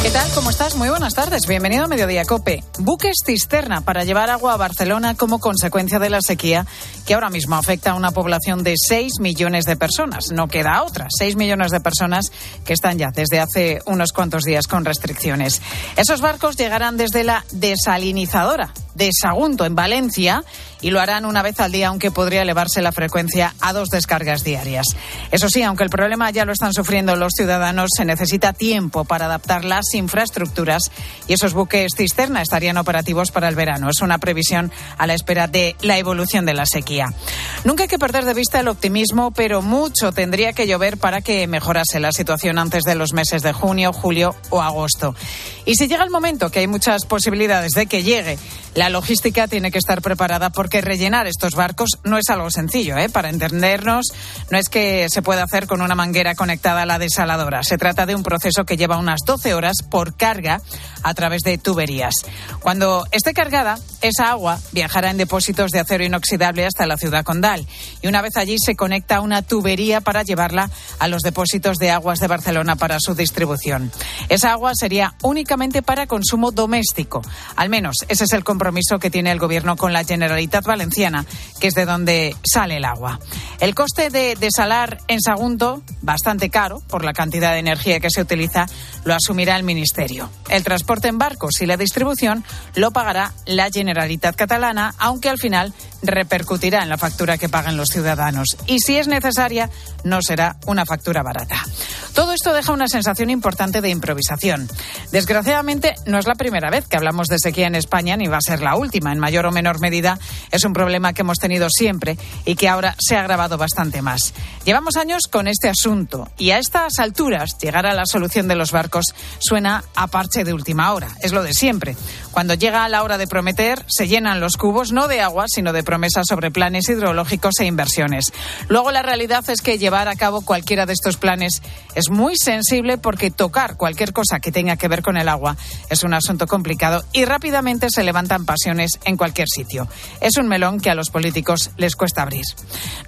¿Qué tal? ¿Cómo estás? Muy buenas tardes. Bienvenido a Mediodía Cope. Buques cisterna para llevar agua a Barcelona como consecuencia de la sequía que ahora mismo afecta a una población de 6 millones de personas. No queda otra. 6 millones de personas que están ya desde hace unos cuantos días con restricciones. Esos barcos llegarán desde la desalinizadora de Sagunto, en Valencia, y lo harán una vez al día, aunque podría elevarse la frecuencia a dos descargas diarias. Eso sí, aunque el problema ya lo están sufriendo los ciudadanos, se necesita tiempo para adaptar las infraestructuras y esos buques cisterna estarían operativos para el verano. Es una previsión a la espera de la evolución de la sequía. Nunca hay que perder de vista el optimismo, pero mucho tendría que llover para que mejorase la situación antes de los meses de junio, julio o agosto. Y si llega el momento, que hay muchas posibilidades de que llegue, la logística tiene que estar preparada porque rellenar estos barcos no es algo sencillo. ¿eh? Para entendernos, no es que se pueda hacer con una manguera conectada a la desaladora. Se trata de un proceso que lleva unas 12 horas por carga a través de tuberías. Cuando esté cargada, esa agua viajará en depósitos de acero inoxidable hasta la ciudad condal y una vez allí se conecta a una tubería para llevarla a los depósitos de aguas de Barcelona para su distribución. Esa agua sería únicamente para consumo doméstico. Al menos ese es el compromiso que tiene el Gobierno con la Generalitat Valenciana, que es de donde sale el agua. El coste de desalar en Sagunto, bastante caro por la cantidad de energía que se utiliza, lo asumirá el Ministerio. El transporte en barcos y la distribución lo pagará la Generalitat Catalana, aunque al final repercutirá en la factura que pagan los ciudadanos. Y si es necesaria, no será una factura barata. Todo esto deja una sensación importante de improvisación. Desgraciadamente, no es la primera vez que hablamos de sequía en España, ni va a ser la última. En mayor o menor medida, es un problema que hemos tenido siempre y que ahora se ha agravado bastante más. Llevamos años con este asunto y a estas alturas, llegar a la solución de los barcos suena a parche de última hora. Es lo de siempre. Cuando llega la hora de prometer, se llenan los cubos no de agua, sino de promesas sobre planes hidrológicos e inversiones. Luego la realidad es que llevar a cabo cualquiera de estos planes es muy sensible porque tocar cualquier cosa que tenga que ver con el agua es un asunto complicado y rápidamente se levantan pasiones en cualquier sitio. Es un melón que a los políticos les cuesta abrir.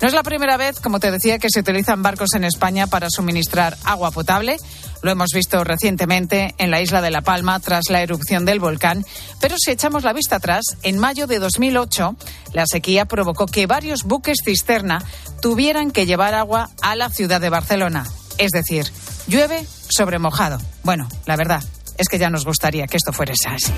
No es la primera vez, como te decía, que se utilizan barcos en España para suministrar agua potable. Lo hemos visto recientemente en la isla de La Palma tras la erupción del volcán. Pero si echamos la vista atrás, en mayo de 2008, la sequía provocó que varios buques cisterna tuvieran que llevar agua a la ciudad de Barcelona. Es decir, llueve sobre mojado. Bueno, la verdad es que ya nos gustaría que esto fuera así.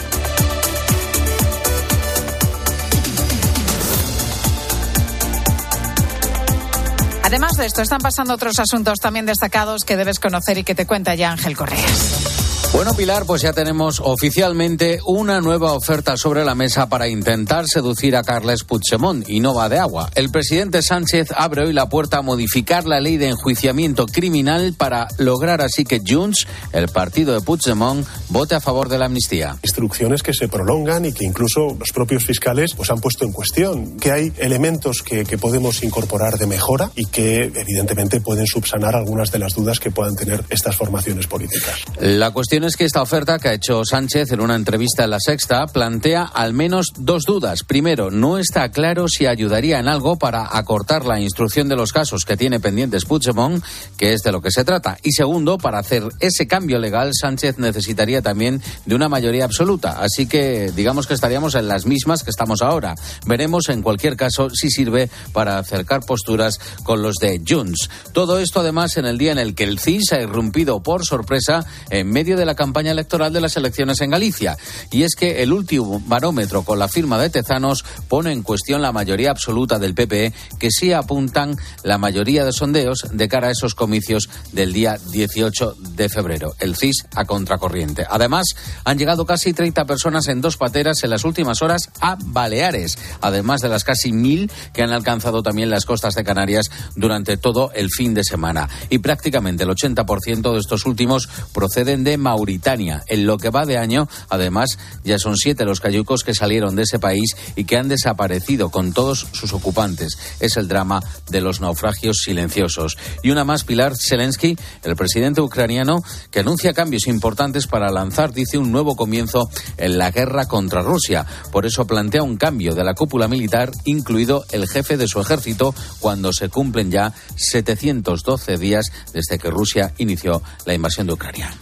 Además de esto, están pasando otros asuntos también destacados que debes conocer y que te cuenta ya Ángel Correas. Bueno, Pilar, pues ya tenemos oficialmente una nueva oferta sobre la mesa para intentar seducir a Carles Puigdemont y no va de agua. El presidente Sánchez abre hoy la puerta a modificar la ley de enjuiciamiento criminal para lograr así que Junts, el partido de Puigdemont, vote a favor de la amnistía. Instrucciones que se prolongan y que incluso los propios fiscales pues, han puesto en cuestión. Que hay elementos que, que podemos incorporar de mejora y que evidentemente pueden subsanar algunas de las dudas que puedan tener estas formaciones políticas. La cuestión es que esta oferta que ha hecho Sánchez en una entrevista en La Sexta plantea al menos dos dudas. Primero, no está claro si ayudaría en algo para acortar la instrucción de los casos que tiene pendientes Puigdemont, que es de lo que se trata. Y segundo, para hacer ese cambio legal, Sánchez necesitaría también de una mayoría absoluta. Así que digamos que estaríamos en las mismas que estamos ahora. Veremos en cualquier caso si sirve para acercar posturas con los de Junts. Todo esto además en el día en el que el CIS ha irrumpido por sorpresa en medio de la campaña electoral de las elecciones en Galicia. Y es que el último barómetro con la firma de Tezanos pone en cuestión la mayoría absoluta del PPE, que sí apuntan la mayoría de sondeos de cara a esos comicios del día 18 de febrero. El CIS a contracorriente. Además, han llegado casi 30 personas en dos pateras en las últimas horas a Baleares, además de las casi mil que han alcanzado también las costas de Canarias durante todo el fin de semana. Y prácticamente el 80% de estos últimos proceden de Mauricio Mauritania. En lo que va de año, además, ya son siete los cayucos que salieron de ese país y que han desaparecido con todos sus ocupantes. Es el drama de los naufragios silenciosos. Y una más, Pilar Zelensky, el presidente ucraniano, que anuncia cambios importantes para lanzar, dice, un nuevo comienzo en la guerra contra Rusia. Por eso plantea un cambio de la cúpula militar, incluido el jefe de su ejército, cuando se cumplen ya 712 días desde que Rusia inició la invasión de Ucrania.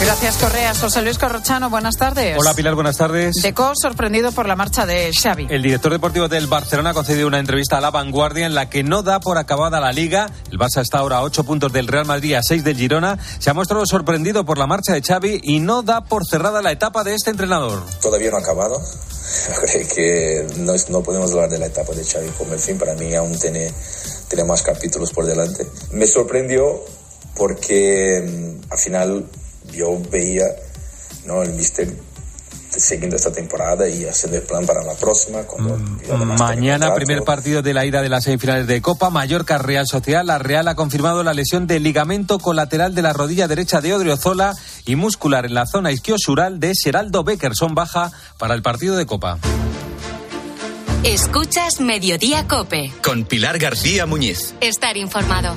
Gracias, Correa. José Luis Corrochano, buenas tardes. Hola, Pilar, buenas tardes. Deco sorprendido por la marcha de Xavi. El director deportivo del Barcelona ha concedido una entrevista a La Vanguardia en la que no da por acabada la Liga. El Barça está ahora a 8 puntos del Real Madrid, a 6 del Girona. Se ha mostrado sorprendido por la marcha de Xavi y no da por cerrada la etapa de este entrenador. Todavía no ha acabado. Creo que no, no podemos hablar de la etapa de Xavi como el fin. Para mí aún tiene, tiene más capítulos por delante. Me sorprendió porque mm, al final yo veía ¿no? el mister siguiendo esta temporada y haciendo el plan para la próxima. Mm, mañana, primer partido de la ida de las semifinales de Copa, Mallorca Real Sociedad. La Real ha confirmado la lesión del ligamento colateral de la rodilla derecha de Odriozola y muscular en la zona isquiosural de Geraldo Beckerson baja para el partido de Copa. Escuchas Mediodía Cope. Con Pilar García Muñiz. Estar informado.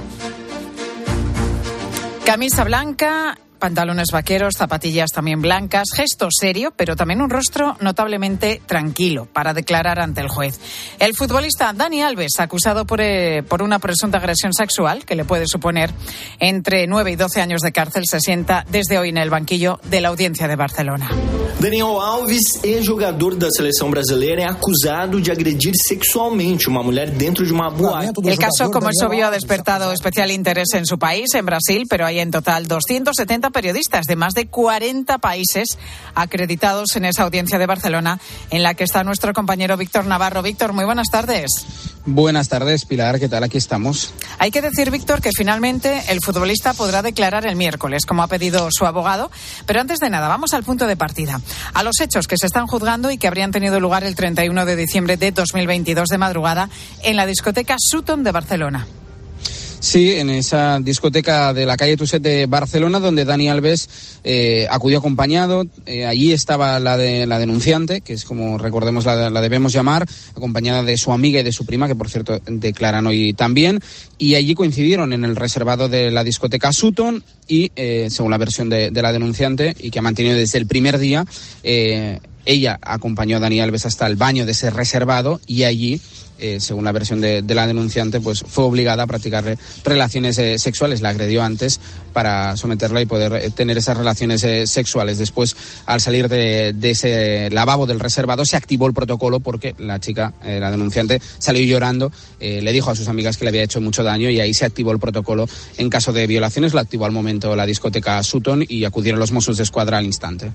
Camisa blanca pantalones vaqueros, zapatillas también blancas, gesto serio, pero también un rostro notablemente tranquilo para declarar ante el juez. El futbolista Dani Alves, acusado por, eh, por una presunta agresión sexual que le puede suponer entre 9 y 12 años de cárcel, se sienta desde hoy en el banquillo de la audiencia de Barcelona. Daniel Alves, ex-jugador da selección brasileña, es acusado de agredir sexualmente a una mujer dentro de una boate. El caso, como es obvio, ha despertado especial interés en su país, en Brasil, pero hay en total 270 periodistas de más de 40 países acreditados en esa audiencia de Barcelona, en la que está nuestro compañero Víctor Navarro. Víctor, muy buenas tardes. Buenas tardes, Pilar. ¿Qué tal? Aquí estamos. Hay que decir, Víctor, que finalmente el futbolista podrá declarar el miércoles, como ha pedido su abogado. Pero antes de nada, vamos al punto de partida. A los hechos que se están juzgando y que habrían tenido lugar el 31 de diciembre de 2022 de madrugada en la discoteca Sutton de Barcelona. Sí, en esa discoteca de la calle Tuset de Barcelona, donde Dani Alves eh, acudió acompañado. Eh, allí estaba la, de, la denunciante, que es como recordemos la, la, debemos llamar, acompañada de su amiga y de su prima, que por cierto declaran hoy también. Y allí coincidieron en el reservado de la discoteca Sutton y, eh, según la versión de, de, la denunciante, y que ha mantenido desde el primer día, eh, ella acompañó a Dani Alves hasta el baño de ese reservado y allí eh, según la versión de, la denunciante, pues fue obligada a practicarle relaciones eh, sexuales. La agredió antes para someterla y poder eh, tener esas relaciones eh, sexuales. Después, al salir de, de, ese lavabo del reservado, se activó el protocolo porque la chica, eh, la denunciante, salió llorando, le dijo a sus amigas que le había hecho mucho daño y ahí se activó el protocolo en caso de violaciones. Lo activó al momento la discoteca Sutton y acudieron los Mossos de Escuadra al instante.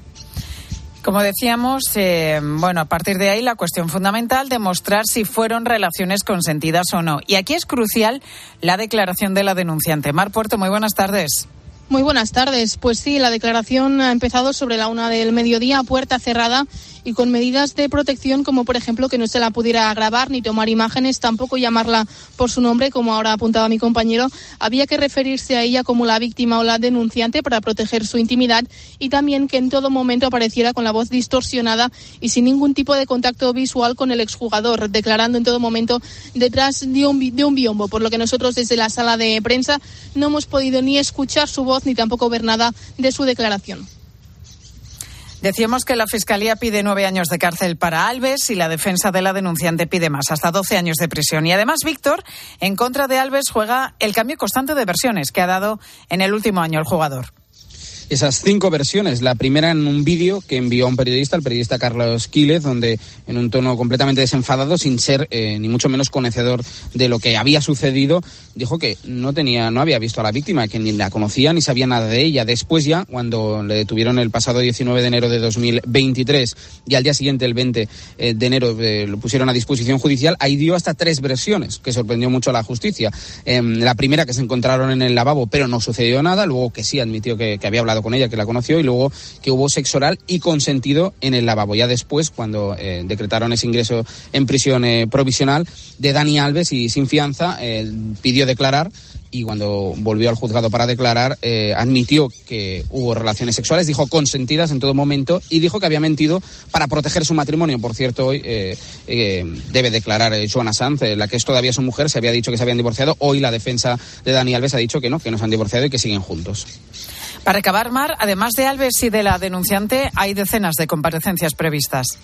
Como decíamos, eh, bueno, a partir de ahí la cuestión fundamental demostrar si fueron relaciones consentidas o no. Y aquí es crucial la declaración de la denunciante. Mar Puerto, muy buenas tardes. Muy buenas tardes. Pues sí, la declaración ha empezado sobre la una del mediodía, puerta cerrada y con medidas de protección como por ejemplo que no se la pudiera grabar ni tomar imágenes, tampoco llamarla por su nombre, como ahora apuntaba mi compañero. Había que referirse a ella como la víctima o la denunciante para proteger su intimidad y también que en todo momento apareciera con la voz distorsionada y sin ningún tipo de contacto visual con el exjugador, declarando en todo momento detrás de un, de un biombo, por lo que nosotros desde la sala de prensa no hemos podido ni escuchar su voz ni tampoco ver nada de su declaración. Decíamos que la Fiscalía pide nueve años de cárcel para Alves y la defensa de la denunciante pide más, hasta doce años de prisión. Y además, Víctor, en contra de Alves juega el cambio constante de versiones que ha dado en el último año el jugador esas cinco versiones. La primera en un vídeo que envió un periodista, el periodista Carlos Quílez, donde en un tono completamente desenfadado, sin ser eh, ni mucho menos conocedor de lo que había sucedido, dijo que no tenía, no había visto a la víctima, que ni la conocía ni sabía nada de ella. Después ya, cuando le detuvieron el pasado 19 de enero de 2023 y al día siguiente, el 20 eh, de enero, eh, lo pusieron a disposición judicial, ahí dio hasta tres versiones, que sorprendió mucho a la justicia. Eh, la primera que se encontraron en el lavabo, pero no sucedió nada, luego que sí admitió que había hablado con ella, que la conoció, y luego que hubo sexo oral y consentido en el lavabo. Ya después, cuando eh, decretaron ese ingreso en prisión eh, provisional de Dani Alves y sin fianza, pidió declarar y cuando volvió al juzgado para declarar eh, admitió que hubo relaciones sexuales, dijo consentidas en todo momento y dijo que había mentido para proteger su matrimonio. Por cierto, hoy eh, eh, debe declarar Joana Sanz, la que es todavía su mujer, se había dicho que se habían divorciado. Hoy la defensa de Dani Alves ha dicho que no, que no se han divorciado y que siguen juntos. Para acabar, Mar, además de Alves y de la denunciante, hay decenas de comparecencias previstas.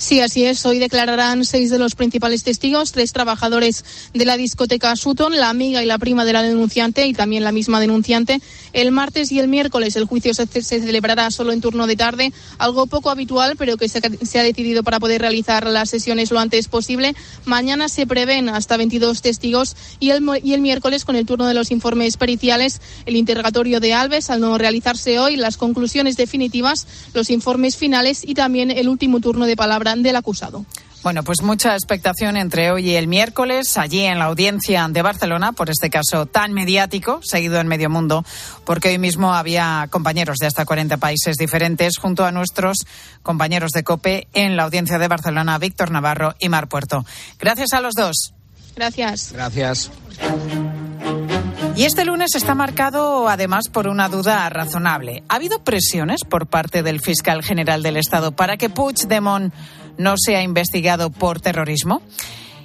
Sí, así es. Hoy declararán seis de los principales testigos, tres trabajadores de la discoteca Sutton, la amiga y la prima de la denunciante y también la misma denunciante. El martes y el miércoles el juicio se, celebrará solo en turno de tarde, algo poco habitual, pero que se, ha decidido para poder realizar las sesiones lo antes posible. Mañana se prevén hasta 22 testigos y el, y el miércoles con el turno de los informes periciales, el interrogatorio de Alves al no realizarse hoy, las conclusiones definitivas, los informes finales y también el último turno de palabra del acusado. Bueno, pues mucha expectación entre hoy y el miércoles, allí en la audiencia de Barcelona, por este caso tan mediático, seguido en medio mundo, porque hoy mismo había compañeros de hasta 40 países diferentes, junto a nuestros compañeros de COPE en la audiencia de Barcelona, Víctor Navarro y Mar Puerto. Gracias a los dos. Gracias. Gracias. Y este lunes está marcado además por una duda razonable. ¿Ha habido presiones por parte del fiscal general del Estado para que Puigdemont no sea investigado por terrorismo?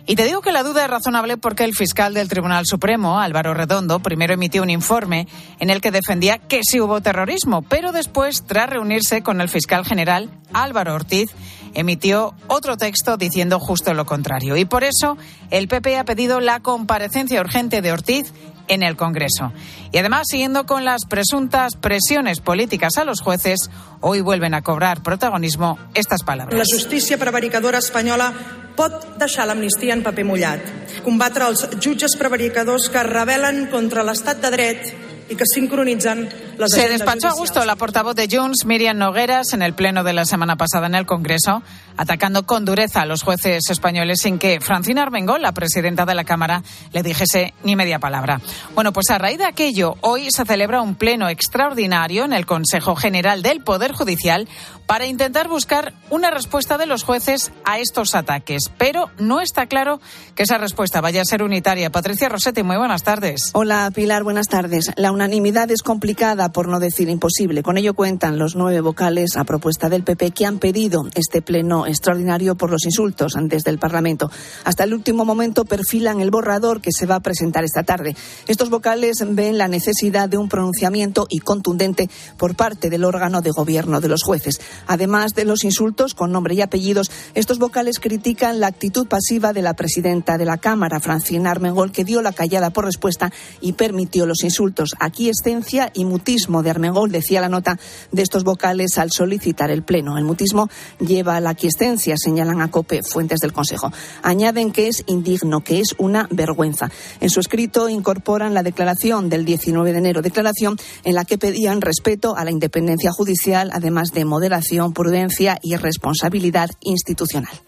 Y te digo que la duda es razonable porque el fiscal del Tribunal Supremo, Álvaro Redondo, primero emitió un informe en el que defendía que sí hubo terrorismo, pero después, tras reunirse con el fiscal general, Álvaro Ortiz, emitió otro texto diciendo justo lo contrario. Y por eso el PP ha pedido la comparecencia urgente de Ortiz en el Congreso. Y además, siguiendo con las presuntas presiones políticas a los jueces, hoy vuelven a cobrar protagonismo estas palabras. La justicia prevaricadora española pot deixar l'amnistia en paper mullat, combatre els jutges prevaricadors que rebel·len contra l'estat de dret y que sincronizan las Se despachó a gusto la portavoz de Junts, Miriam Nogueras, en el pleno de la semana pasada en el Congreso, atacando con dureza a los jueces españoles sin que Francina Armengol, la presidenta de la Cámara, le dijese ni media palabra. Bueno, pues a raíz de aquello, hoy se celebra un pleno extraordinario en el Consejo General del Poder Judicial para intentar buscar una respuesta de los jueces a estos ataques. Pero no está claro que esa respuesta vaya a ser unitaria. Patricia Rossetti, muy buenas tardes. Hola, Pilar, buenas tardes. La unanimidad es complicada, por no decir imposible. Con ello cuentan los nueve vocales a propuesta del PP que han pedido este pleno extraordinario por los insultos desde el Parlamento. Hasta el último momento perfilan el borrador que se va a presentar esta tarde. Estos vocales ven la necesidad de un pronunciamiento y contundente por parte del órgano de gobierno de los jueces. Además de los insultos con nombre y apellidos, estos vocales critican la actitud pasiva de la presidenta de la Cámara, Francina Armengol, que dio la callada por respuesta y permitió los insultos. Aquiescencia y mutismo de Armengol, decía la nota de estos vocales al solicitar el pleno. El mutismo lleva a la aquiescencia, señalan a COPE fuentes del Consejo. Añaden que es indigno, que es una vergüenza. En su escrito incorporan la declaración del 19 de enero, declaración en la que pedían respeto a la independencia judicial, además de moderación, prudencia y responsabilidad institucional.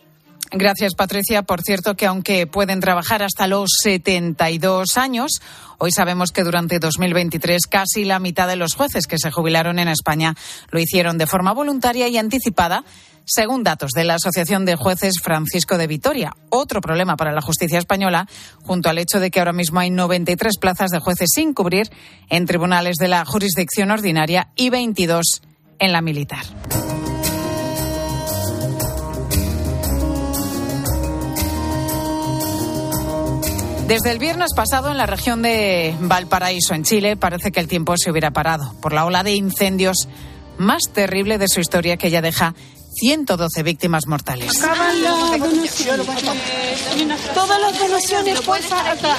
Gracias, Patricia. Por cierto, que aunque pueden trabajar hasta los 72 años, hoy sabemos que durante 2023 casi la mitad de los jueces que se jubilaron en España lo hicieron de forma voluntaria y anticipada según datos de la Asociación de Jueces Francisco de Vitoria. Otro problema para la justicia española, junto al hecho de que ahora mismo hay 93 plazas de jueces sin cubrir en tribunales de la jurisdicción ordinaria y 22 en la militar. Desde el viernes pasado en la región de Valparaíso, en Chile, parece que el tiempo se hubiera parado por la ola de incendios más terrible de su historia que ya deja 112 víctimas mortales. Todas las donaciones, porfa, acá.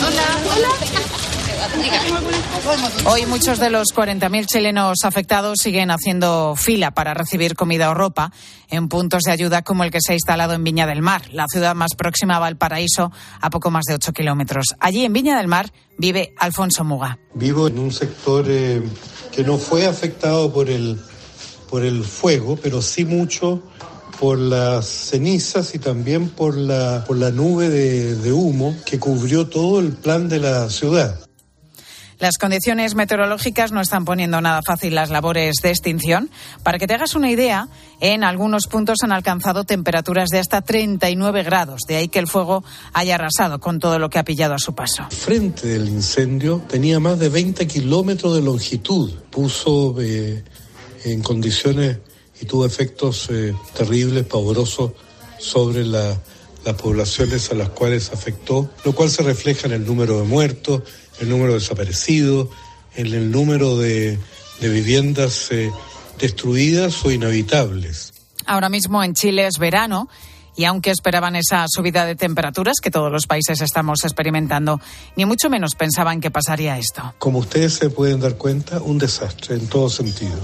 Hola. Hola. Hoy muchos de los 40.000 chilenos afectados siguen haciendo fila para recibir comida o ropa en puntos de ayuda como el que se ha instalado en Viña del Mar, la ciudad más próxima a Valparaíso, a poco más de 8 kilómetros. Allí en Viña del Mar vive Alfonso Muga. Vivo en un sector eh, que no fue afectado por el, por el fuego, pero sí mucho por las cenizas y también por la, por la nube de humo que cubrió todo el plan de la ciudad. Las condiciones meteorológicas no están poniendo nada fácil las labores de extinción. Para que te hagas una idea, en algunos puntos han alcanzado temperaturas de hasta 39 grados. De ahí que el fuego haya arrasado con todo lo que ha pillado a su paso. Frente del incendio tenía más de 20 kilómetros de longitud. Puso eh, en condiciones y tuvo efectos eh, terribles, pavorosos sobre las poblaciones a las cuales afectó, lo cual se refleja en el número de muertos, el número de desaparecidos, en el número de, viviendas eh, destruidas o inhabitables. Ahora mismo en Chile es verano y aunque esperaban esa subida de temperaturas que todos los países estamos experimentando, ni mucho menos pensaban que pasaría esto. Como ustedes se pueden dar cuenta, un desastre en todo sentido.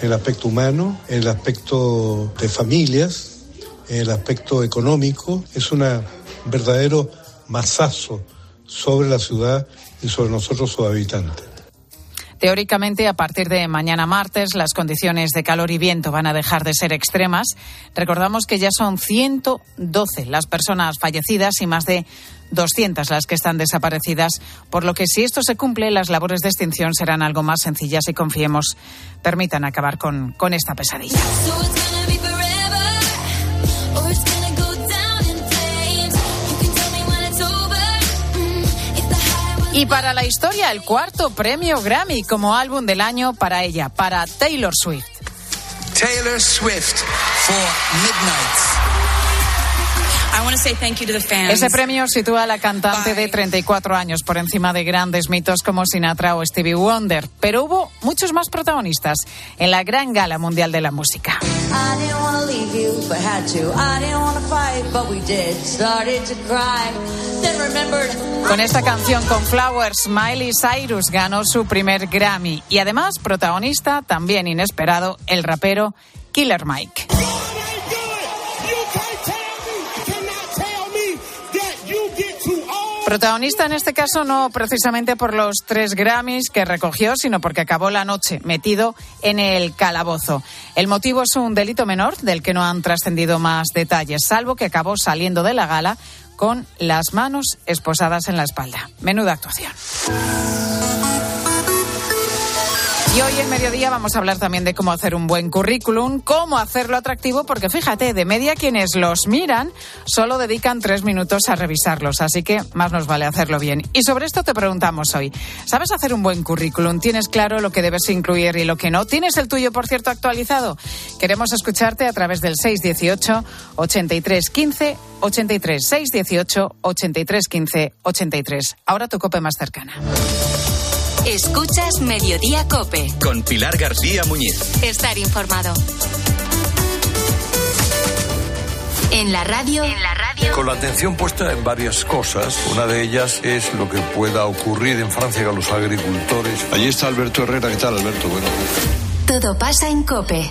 En el aspecto humano, en el aspecto de familias, en el aspecto económico, es un verdadero masazo sobre la ciudad y sobre nosotros sus habitantes. Teóricamente, a partir de mañana martes, las condiciones de calor y viento van a dejar de ser extremas. Recordamos que ya son 112 las personas fallecidas y más de 200 las que están desaparecidas, por lo que si esto se cumple, las labores de extinción serán algo más sencillas y confiemos permitan acabar con, con esta pesadilla. Para la historia, el cuarto premio Grammy como álbum del año para ella, para Taylor Swift. Taylor Swift for Midnight. Ese premio sitúa a la cantante de 34 años por encima de grandes mitos como Sinatra o Stevie Wonder, pero hubo muchos más protagonistas en la gran gala mundial de la música. Con esta canción con Flowers, Miley Cyrus ganó su primer Grammy. Y además protagonista, también inesperado, el rapero Killer Mike. Protagonista en este caso no precisamente por los tres Grammys que recogió, sino porque acabó la noche metido en el calabozo. El motivo es un delito menor del que no han trascendido más detalles, salvo que acabó saliendo de la gala con las manos esposadas en la espalda. Menuda actuación. Y hoy en mediodía vamos a hablar también de cómo hacer un buen currículum, cómo hacerlo atractivo, porque fíjate, de media quienes los miran solo dedican tres minutos a revisarlos, así que más nos vale hacerlo bien. Y sobre esto te preguntamos hoy, ¿sabes hacer un buen currículum? ¿Tienes claro lo que debes incluir y lo que no? ¿Tienes el tuyo, por cierto, actualizado? Queremos escucharte a través del 618 83 15 83 618 83 15 83. Ahora tu cope más cercana. Escuchas Mediodía Cope. Con Pilar García Muñiz. Estar informado. En la radio. En la radio. Con la atención puesta en varias cosas. Una de ellas es lo que pueda ocurrir en Francia con los agricultores. Allí está Alberto Herrera. ¿Qué tal, Alberto? Bueno. Todo pasa en Cope.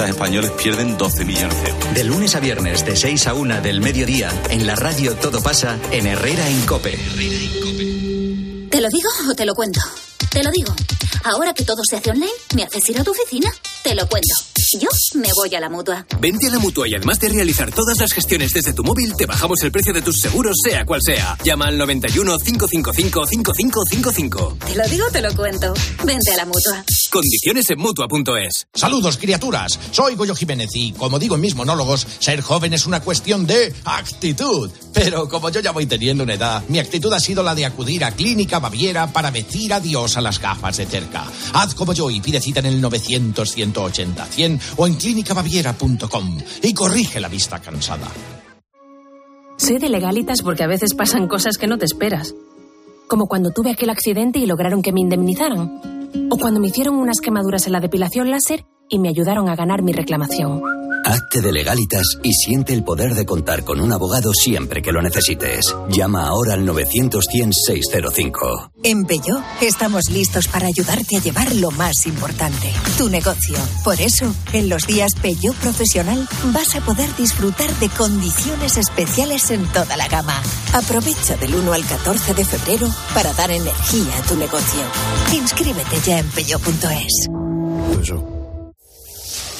españoles pierden 12 millones de euros. De lunes a viernes, de 6 a 1 del mediodía, en la radio Todo pasa en Herrera en Cope. ¿Te lo digo o te lo cuento? Te lo digo. Ahora que todo se hace online, ¿me haces ir a tu oficina? Te lo cuento. Yo me voy a la mutua. Vente a la mutua y además de realizar todas las gestiones desde tu móvil, te bajamos el precio de tus seguros, sea cual sea. Llama al 91 555 5555. Te lo digo, te lo cuento. Vente a la mutua. Condiciones en mutua.es. Saludos, criaturas. Soy Goyo Jiménez y, como digo en mis monólogos, ser joven es una cuestión de actitud. Pero como yo ya voy teniendo una edad, mi actitud ha sido la de acudir a Clínica Baviera para decir adiós a las gafas de cerca. Haz como yo y pide cita en el 900 180 100 o en clínicabaviera.com y corrige la vista cansada. Soy de legalitas porque a veces pasan cosas que no te esperas. Como cuando tuve aquel accidente y lograron que me indemnizaran. O cuando me hicieron unas quemaduras en la depilación láser y me ayudaron a ganar mi reclamación. Hazte de legalitas y siente el poder de contar con un abogado siempre que lo necesites. Llama ahora al 900 605 En Bello estamos listos para ayudarte a llevar lo más importante, tu negocio. Por eso, en los días Bello Profesional vas a poder disfrutar de condiciones especiales en toda la gama. Aprovecha del 1 al 14 de febrero para dar energía a tu negocio. Inscríbete ya en bello.es.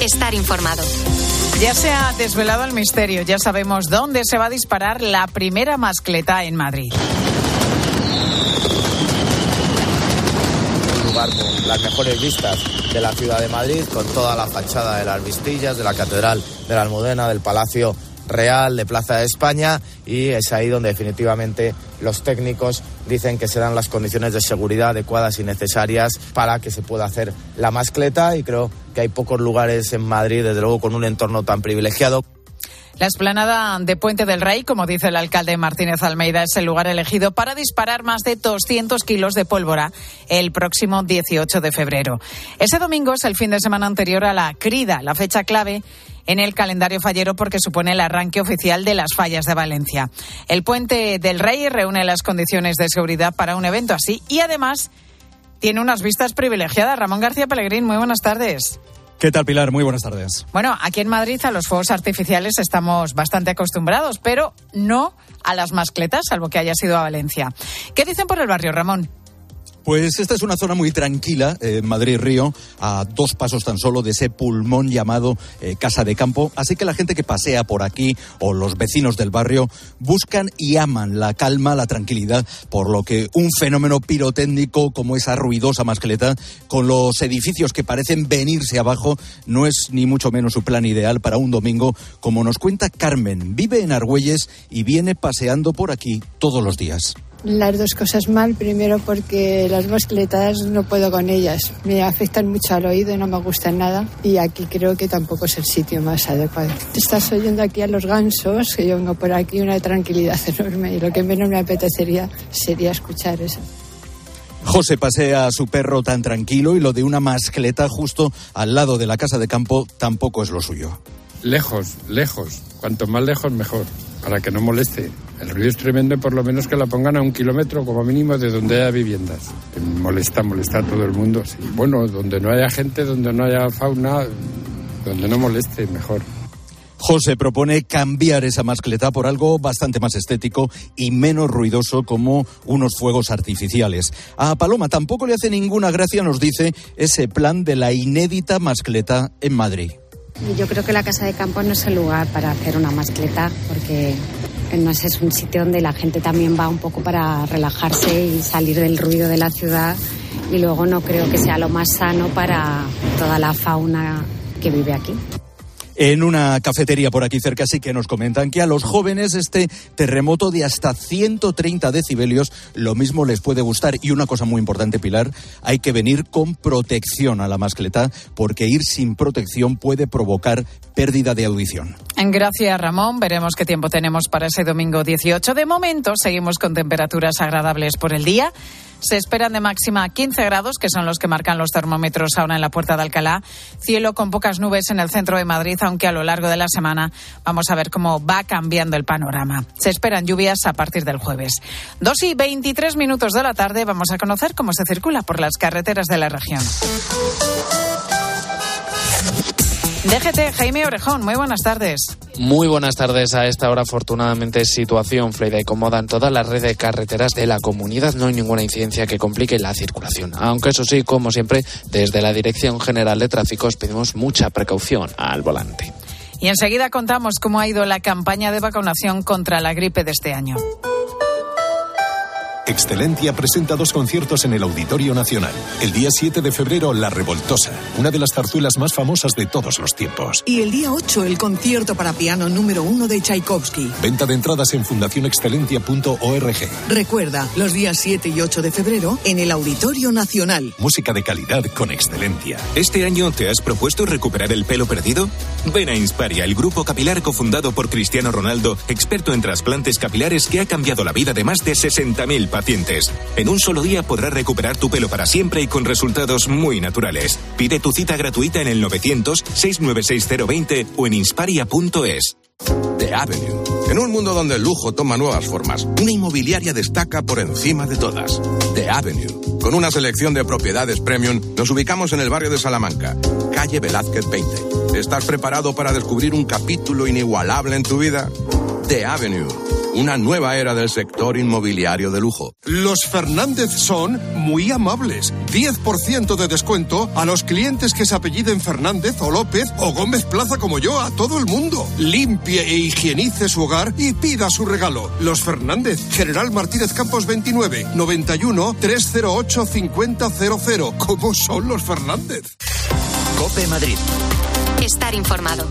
Estar informado. Ya se ha desvelado el misterio, ya sabemos dónde se va a disparar la primera mascleta en Madrid. un lugar con las mejores vistas de la ciudad de Madrid, con toda la fachada de las Vistillas, de la Catedral de la Almudena, del Palacio Real, de Plaza de España, y es ahí donde definitivamente los técnicos dicen que serán las condiciones de seguridad adecuadas y necesarias para que se pueda hacer la mascleta, y creo que hay pocos lugares en Madrid, desde luego, con un entorno tan privilegiado. La esplanada de Puente del Rey, como dice el alcalde Martínez Almeida, es el lugar elegido para disparar más de 200 kilos de pólvora el próximo 18 de febrero. Ese domingo es el fin de semana anterior a la crida, la fecha clave en el calendario fallero porque supone el arranque oficial de las fallas de Valencia. El Puente del Rey reúne las condiciones de seguridad para un evento así y además tiene unas vistas privilegiadas. Ramón García Pellegrín, muy buenas tardes. ¿Qué tal, Pilar? Muy buenas tardes. Bueno, aquí en Madrid a los fuegos artificiales estamos bastante acostumbrados, pero no a las mascletas, salvo que haya sido a Valencia. ¿Qué dicen por el barrio, Ramón? Pues esta es una zona muy tranquila, eh, Madrid-Río, a dos pasos tan solo de ese pulmón llamado eh, Casa de Campo. Así que la gente que pasea por aquí o los vecinos del barrio buscan y aman la calma, la tranquilidad, por lo que un fenómeno pirotécnico como esa ruidosa mascleta, con los edificios que parecen venirse abajo, no es ni mucho menos su plan ideal para un domingo, como nos cuenta Carmen. Vive en Argüelles y viene paseando por aquí todos los días. Las dos cosas mal, primero porque las mascletas no puedo con ellas, me afectan mucho al oído y no me gustan nada y aquí creo que tampoco es el sitio más adecuado. Estás oyendo aquí a los gansos, que yo vengo por aquí una tranquilidad enorme y lo que menos me apetecería sería escuchar eso. José pasea a su perro tan tranquilo y lo de una mascleta justo al lado de la casa de campo tampoco es lo suyo. Lejos, lejos. Cuanto más lejos, mejor. Para que no moleste. El ruido es tremendo por lo menos que la pongan a un kilómetro como mínimo de donde haya viviendas. Molesta, molesta a todo el mundo. Bueno, donde no haya gente, donde no haya fauna, donde no moleste, mejor. José propone cambiar esa mascleta por algo bastante más estético y menos ruidoso como unos fuegos artificiales. A Paloma tampoco le hace ninguna gracia, nos dice, ese plan de la inédita mascleta en Madrid. Yo creo que la casa de campo no es el lugar para hacer una mascleta porque no sé, es un sitio donde la gente también va un poco para relajarse y salir del ruido de la ciudad y luego no creo que sea lo más sano para toda la fauna que vive aquí. En una cafetería por aquí cerca sí que nos comentan que a los jóvenes este terremoto de hasta 130 decibelios lo mismo les puede gustar. Y una cosa muy importante, Pilar, hay que venir con protección a la mascleta porque ir sin protección puede provocar pérdida de audición. Gracias, Ramón. Veremos qué tiempo tenemos para ese domingo 18. De momento, seguimos con temperaturas agradables por el día. Se esperan de máxima 15 grados, que son los que marcan los termómetros ahora en la Puerta de Alcalá. Cielo con pocas nubes en el centro de Madrid, aunque a lo largo de la semana vamos a ver cómo va cambiando el panorama. Se esperan lluvias a partir del jueves. Dos y 23 minutos de la tarde vamos a conocer cómo se circula por las carreteras de la región. DGT, Jaime Orejón, muy buenas tardes. Muy buenas tardes. A esta hora, afortunadamente, situación fluida y cómoda en toda la red de carreteras de la comunidad. No hay ninguna incidencia que complique la circulación. Aunque eso sí, como siempre, desde la Dirección General de Tráfico os pedimos mucha precaución al volante. Y enseguida contamos cómo ha ido la campaña de vacunación contra la gripe de este año. Excelentia presenta dos conciertos en el Auditorio Nacional. El día 7 de febrero, La Revoltosa, una de las zarzuelas más famosas de todos los tiempos. Y el día 8, el concierto para piano número 1 de Tchaikovsky. Venta de entradas en fundacionexcelentia.org. Recuerda, los días 7 y 8 de febrero, en el Auditorio Nacional. Música de calidad con excelencia. ¿Este año te has propuesto recuperar el pelo perdido? Ven a Insparia, el grupo capilar cofundado por Cristiano Ronaldo, experto en trasplantes capilares que ha cambiado la vida de más de 60.000 pacientes. En un solo día podrás recuperar tu pelo para siempre y con resultados muy naturales. Pide tu cita gratuita en el 900-696-020 o en insparia.es. The Avenue. En un mundo donde el lujo toma nuevas formas, una inmobiliaria destaca por encima de todas. The Avenue. Con una selección de propiedades premium, nos ubicamos en el barrio de Salamanca, calle Velázquez 20. ¿Estás preparado para descubrir un capítulo inigualable en tu vida? The Avenue una nueva era del sector inmobiliario de lujo. Los Fernández son muy amables. 10% de descuento a los clientes que se apelliden Fernández o López o Gómez Plaza como yo, a todo el mundo. Limpie e higienice su hogar y pida su regalo. Los Fernández, General Martínez Campos 29, 91 308 5000. ¿Cómo son los Fernández? Cope Madrid. Estar informado.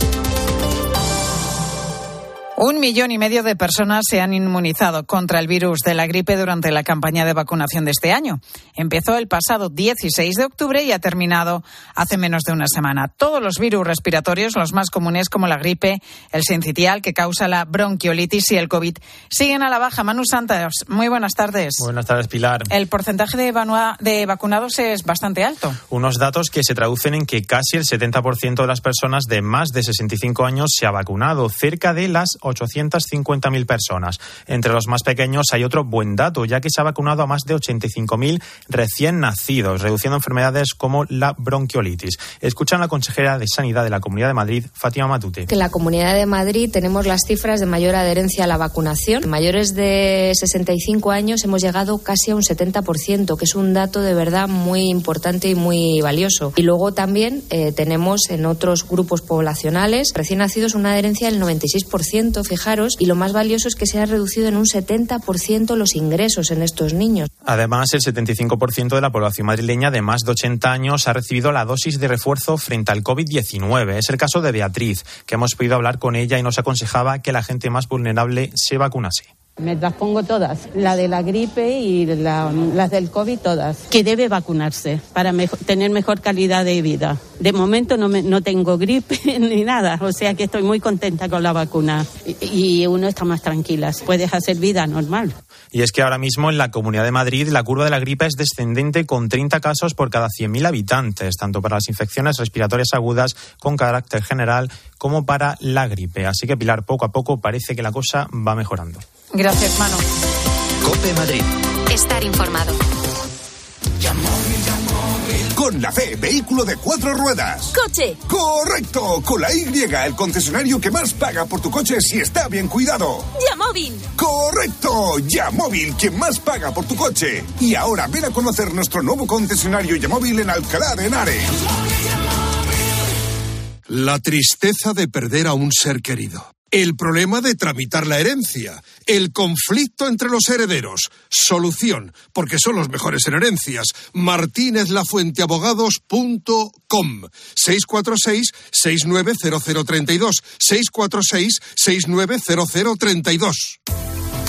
Un millón y medio de personas se han inmunizado contra el virus de la gripe durante la campaña de vacunación de este año. Empezó el pasado 16 de octubre y ha terminado hace menos de una semana. Todos los virus respiratorios, los más comunes como la gripe, el sincitial que causa la bronquiolitis y el COVID, siguen a la baja. Manu Santos, muy buenas tardes. Buenas tardes, Pilar. El porcentaje de, de vacunados es bastante alto. Unos datos que se traducen en que casi el 70% de las personas de más de 65 años se ha vacunado, cerca de las 850.000 personas. Entre los más pequeños hay otro buen dato, ya que se ha vacunado a más de 85.000 recién nacidos, reduciendo enfermedades como la bronquiolitis. Escuchan la consejera de Sanidad de la Comunidad de Madrid, Fátima Matute. En la Comunidad de Madrid tenemos las cifras de mayor adherencia a la vacunación. En mayores de 65 años hemos llegado casi a un 70%, que es un dato de verdad muy importante y muy valioso. Y luego también eh, tenemos en otros grupos poblacionales recién nacidos una adherencia del 96% fijaros, y lo más valioso es que se ha reducido en un 70% los ingresos en estos niños. Además, el 75% de la población madrileña de más de 80 años ha recibido la dosis de refuerzo frente al COVID-19. Es el caso de Beatriz, que hemos podido hablar con ella y nos aconsejaba que la gente más vulnerable se vacunase. Me las pongo todas, la de la gripe y las del COVID todas. Que debe vacunarse para tener mejor calidad de vida. De momento no, no tengo gripe ni nada, o sea que estoy muy contenta con la vacuna y, y uno está más tranquila. Puedes hacer vida normal. Y es que ahora mismo en la Comunidad de Madrid la curva de la gripe es descendente con 30 casos por cada 100.000 habitantes, tanto para las infecciones respiratorias agudas con carácter general como para la gripe. Así que Pilar, poco a poco parece que la cosa va mejorando. Gracias, Mano. Cope Madrid. Estar informado. Con la fe, vehículo de cuatro ruedas. ¡Coche! ¡Correcto! Con la Y, el concesionario que más paga por tu coche si está bien cuidado. ¡Yamóvil! ¡Correcto! Yamóvil, quien más paga por tu coche. Y ahora ven a conocer nuestro nuevo concesionario Yamóvil en Alcalá de Henares. La tristeza de perder a un ser querido el problema de tramitar la herencia, el conflicto entre los herederos. Solución, porque son los mejores en herencias. martinezlafuenteabogados.com 646-690032 646-690032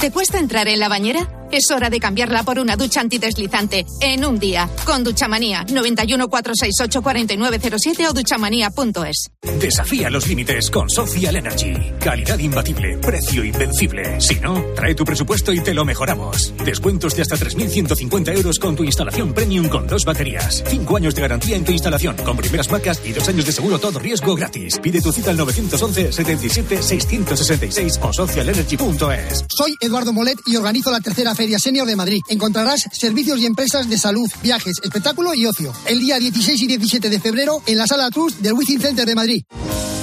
¿Te cuesta entrar en la bañera? Es hora de cambiarla por una ducha antideslizante en un día. Con Duchamanía 91 468 4907 o duchamanía.es. Desafía los límites con Social Energy. Calidad imbatible, precio invencible. Si no, trae tu presupuesto y te lo mejoramos. Descuentos de hasta 3.150 euros con tu instalación premium con dos baterías. Cinco años de garantía en tu instalación con primeras marcas y dos años de seguro todo riesgo gratis. Pide tu cita al 911 77 666 o socialenergy.es. Soy Eduardo Molet y organizo la tercera Feria Senior de Madrid. Encontrarás servicios y empresas de salud, viajes, espectáculo y ocio. El día 16 y 17 de febrero en la Sala Trust del Wizzing Center de Madrid.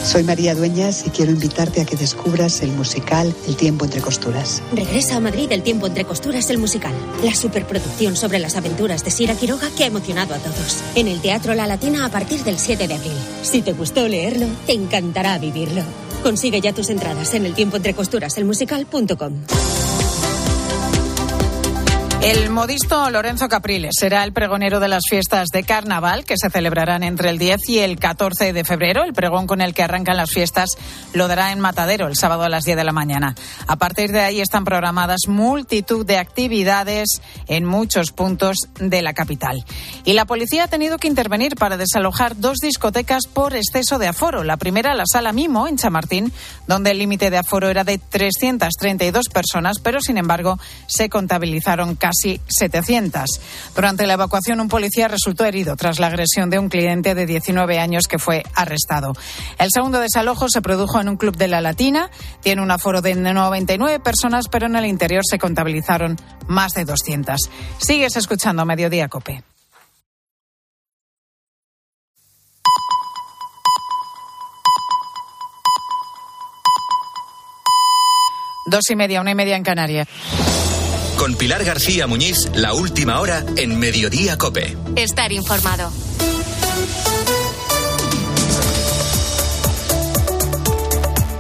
Soy María Dueñas y quiero invitarte a que descubras el musical El tiempo entre costuras. Regresa a Madrid El tiempo entre costuras, el musical. La superproducción sobre las aventuras de Sira Quiroga que ha emocionado a todos. En el Teatro La Latina a partir del 7 de abril. Si te gustó leerlo, te encantará vivirlo. Consigue ya tus entradas en el tiempo entre costuras, el musical.com. El modisto Lorenzo Capriles será el pregonero de las fiestas de carnaval que se celebrarán entre el 10 y el 14 de febrero. El pregón con el que arrancan las fiestas lo dará en Matadero el sábado a las 10 de la mañana. A partir de ahí están programadas multitud de actividades en muchos puntos de la capital. Y la policía ha tenido que intervenir para desalojar dos discotecas por exceso de aforo. La primera, la Sala Mimo, en Chamartín, donde el límite de aforo era de 332 personas, pero sin embargo se contabilizaron casi 700. Durante la evacuación, un policía resultó herido tras la agresión de un cliente de 19 años que fue arrestado. El segundo desalojo se produjo en un club de la Latina. Tiene un aforo de 99 personas, pero en el interior se contabilizaron más de 200. Sigues escuchando Mediodía Cope. Dos y media, una y media en Canarias. Con Pilar García Muñiz, la última hora en Mediodía Cope. Estar informado.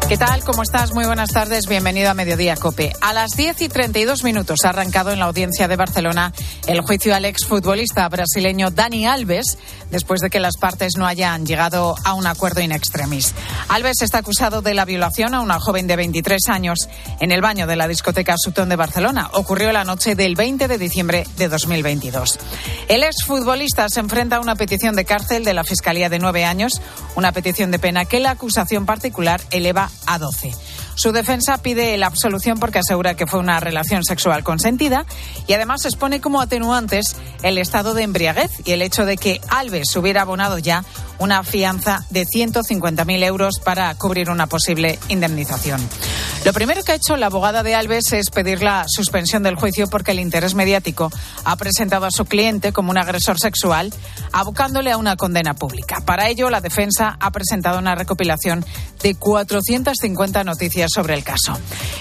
¿Qué tal? ¿Cómo estás? Muy buenas tardes. Bienvenido a Mediodía Cope. A las 10 y 32 minutos ha arrancado en la audiencia de Barcelona el juicio al exfutbolista brasileño Dani Alves, después de que las partes no hayan llegado a un acuerdo in extremis. Alves está acusado de la violación a una joven de 23 años en el baño de la discoteca Sutton de Barcelona. Ocurrió la noche del 20 de diciembre de 2022. El exfutbolista se enfrenta a una petición de cárcel de la Fiscalía de nueve años, una petición de pena que la acusación particular eleva a 12. Su defensa pide la absolución porque asegura que fue una relación sexual consentida y además expone como atenuantes el estado de embriaguez y el hecho de que Alves hubiera abonado ya una fianza de 150.000 euros para cubrir una posible indemnización. Lo primero que ha hecho la abogada de Alves es pedir la suspensión del juicio porque el interés mediático ha presentado a su cliente como un agresor sexual, abocándole a una condena pública. Para ello, la defensa ha presentado una recopilación de 450 noticias sobre el caso.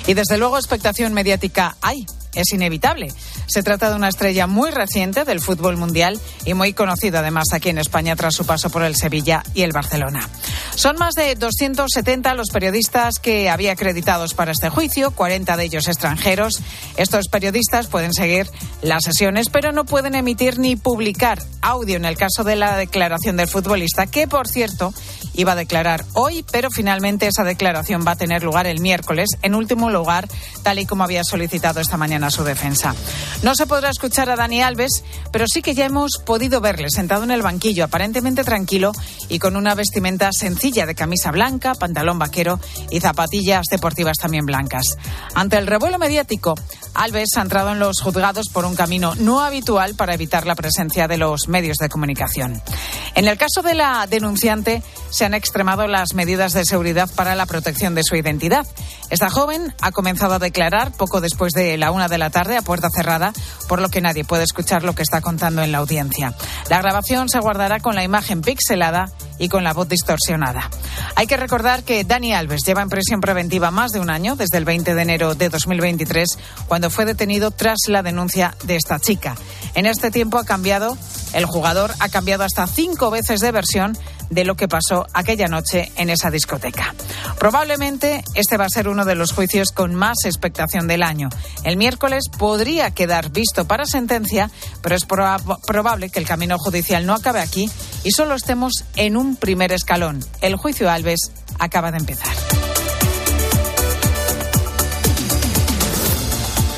Y desde luego, expectación mediática hay es inevitable. Se trata de una estrella muy reciente del fútbol mundial y muy conocida además aquí en España tras su paso por el Sevilla y el Barcelona. Son más de 270 los periodistas que había acreditados para este juicio, 40 de ellos extranjeros. Estos periodistas pueden seguir las sesiones, pero no pueden emitir ni publicar audio en el caso de la declaración del futbolista, que por cierto iba a declarar hoy, pero finalmente esa declaración va a tener lugar el miércoles, en último lugar, tal y como había solicitado esta mañana su defensa. No se podrá escuchar a Dani Alves, pero sí que ya hemos podido verle sentado en el banquillo, aparentemente tranquilo y con una vestimenta sencilla de camisa blanca, pantalón vaquero y zapatillas deportivas también blancas. Ante el revuelo mediático, Alves ha entrado en los juzgados por un camino no habitual para evitar la presencia de los medios de comunicación. En el caso de la denunciante, se han extremado las medidas de seguridad para la protección de su identidad. Esta joven ha comenzado a declarar poco después de la una de la tarde a puerta cerrada, por lo que nadie puede escuchar lo que está contando en la audiencia. La grabación se guardará con la imagen pixelada y con la voz distorsionada. Hay que recordar que Dani Alves lleva en prisión preventiva más de un año, desde el 20 de enero de 2023, cuando fue detenido tras la denuncia de esta chica. En este tiempo ha cambiado, el jugador ha cambiado hasta cinco veces de versión de lo que pasó aquella noche en esa discoteca. Probablemente este va a ser uno de los juicios con más expectación del año. El miércoles podría quedar visto para sentencia, pero es probable que el camino judicial no acabe aquí y solo estemos en un primer escalón. El juicio Alves acaba de empezar.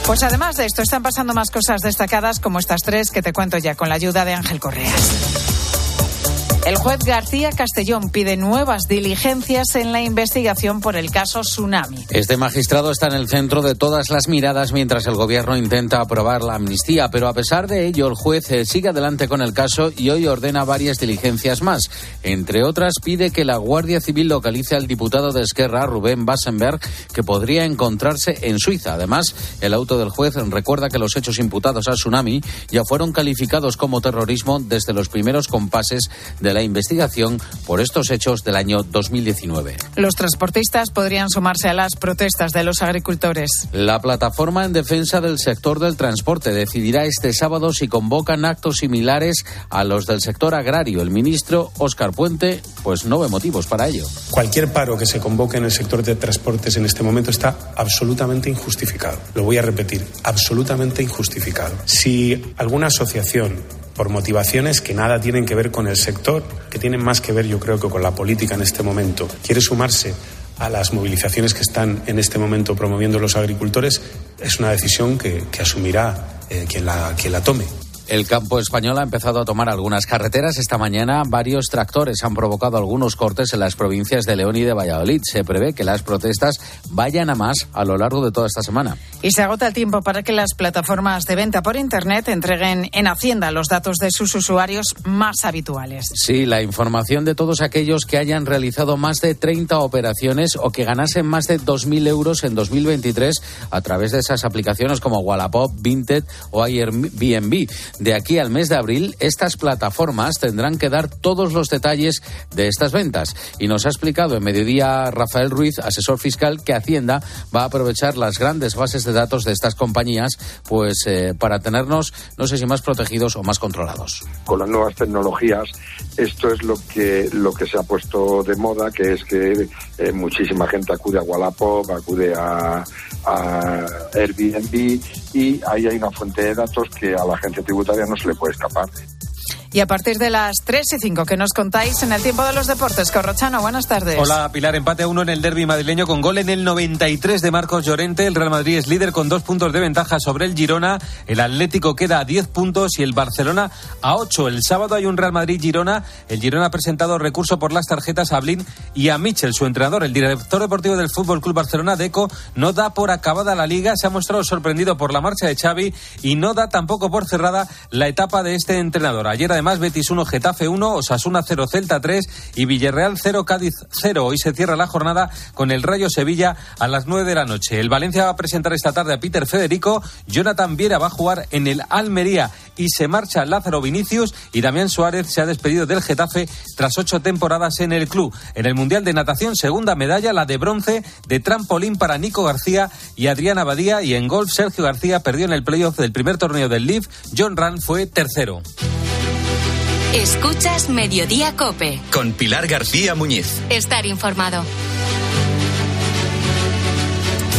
Pues además de esto, están pasando más cosas destacadas como estas tres que te cuento ya con la ayuda de Ángel Correas. El juez García Castellón pide nuevas diligencias en la investigación por el caso Tsunami. Este magistrado está en el centro de todas las miradas mientras el gobierno intenta aprobar la amnistía, pero a pesar de ello el juez eh, sigue adelante con el caso y hoy ordena varias diligencias más. Entre otras pide que la Guardia Civil localice al diputado de Esquerra, Rubén Bassenberg, que podría encontrarse en Suiza. Además, el auto del juez recuerda que los hechos imputados a Tsunami ya fueron calificados como terrorismo desde los primeros compases de la la investigación por estos hechos del año 2019. Los transportistas podrían sumarse a las protestas de los agricultores. La plataforma en defensa del sector del transporte decidirá este sábado si convocan actos similares a los del sector agrario. El ministro Óscar Puente pues no ve motivos para ello. Cualquier paro que se convoque en el sector de transportes en este momento está absolutamente injustificado. Lo voy a repetir, absolutamente injustificado. Si alguna asociación por motivaciones que nada tienen que ver con el sector, que tienen más que ver yo creo que con la política en este momento, quiere sumarse a las movilizaciones que están en este momento promoviendo los agricultores, es una decisión que, asumirá eh, quien la tome. El campo español ha empezado a tomar algunas carreteras. Esta mañana varios tractores han provocado algunos cortes en las provincias de León y de Valladolid. Se prevé que las protestas vayan a más a lo largo de toda esta semana. Y se agota el tiempo para que las plataformas de venta por Internet entreguen en Hacienda los datos de sus usuarios más habituales. Sí, la información de todos aquellos que hayan realizado más de 30 operaciones o que ganasen más de 2.000 euros en 2023 a través de esas aplicaciones como Wallapop, Vinted o Airbnb. De aquí al mes de abril, estas plataformas tendrán que dar todos los detalles de estas ventas. Y nos ha explicado en mediodía Rafael Ruiz, asesor fiscal, que Hacienda va a aprovechar las grandes bases de datos de estas compañías pues eh, para tenernos, no sé si más protegidos o más controlados. Con las nuevas tecnologías, esto es lo que, lo que se ha puesto de moda, que es que eh, muchísima gente acude a Wallapop, acude a, a Airbnb y ahí hay una fuente de datos que a la agencia tributaria no se le puede escapar. Y a partir de las 3 y 5 que nos contáis en el tiempo de los deportes, Corrochano, buenas tardes. Hola Pilar, empate a uno en el derby madrileño con gol en el 93 de Marcos Llorente. El Real Madrid es líder con dos puntos de ventaja sobre el Girona. El Atlético queda a 10 puntos y el Barcelona a 8. El sábado hay un Real Madrid-Girona. El Girona ha presentado recurso por las tarjetas a Blin y a Michel, su entrenador. El director deportivo del Fútbol Club Barcelona, Deco, no da por acabada la liga. Se ha mostrado sorprendido por la marcha de Xavi y no da tampoco por cerrada la etapa de este entrenador. Ayer además Betis 1, Getafe 1, Osasuna 0, Celta 3 y Villarreal 0, Cádiz 0. Hoy se cierra la jornada con el Rayo Sevilla a las 9 de la noche. El Valencia va a presentar esta tarde a Peter Federico, Jonathan Viera va a jugar en el Almería y se marcha Lázaro Vinicius y Damián Suárez se ha despedido del Getafe tras ocho temporadas en el club. En el Mundial de Natación, segunda medalla, la de bronce de trampolín para Nico García y Adrián Abadía y en golf Sergio García perdió en el playoff del primer torneo del Leaf, John Rand fue tercero. Escuchas Mediodía Cope. Con Pilar García Muñiz. Estar informado.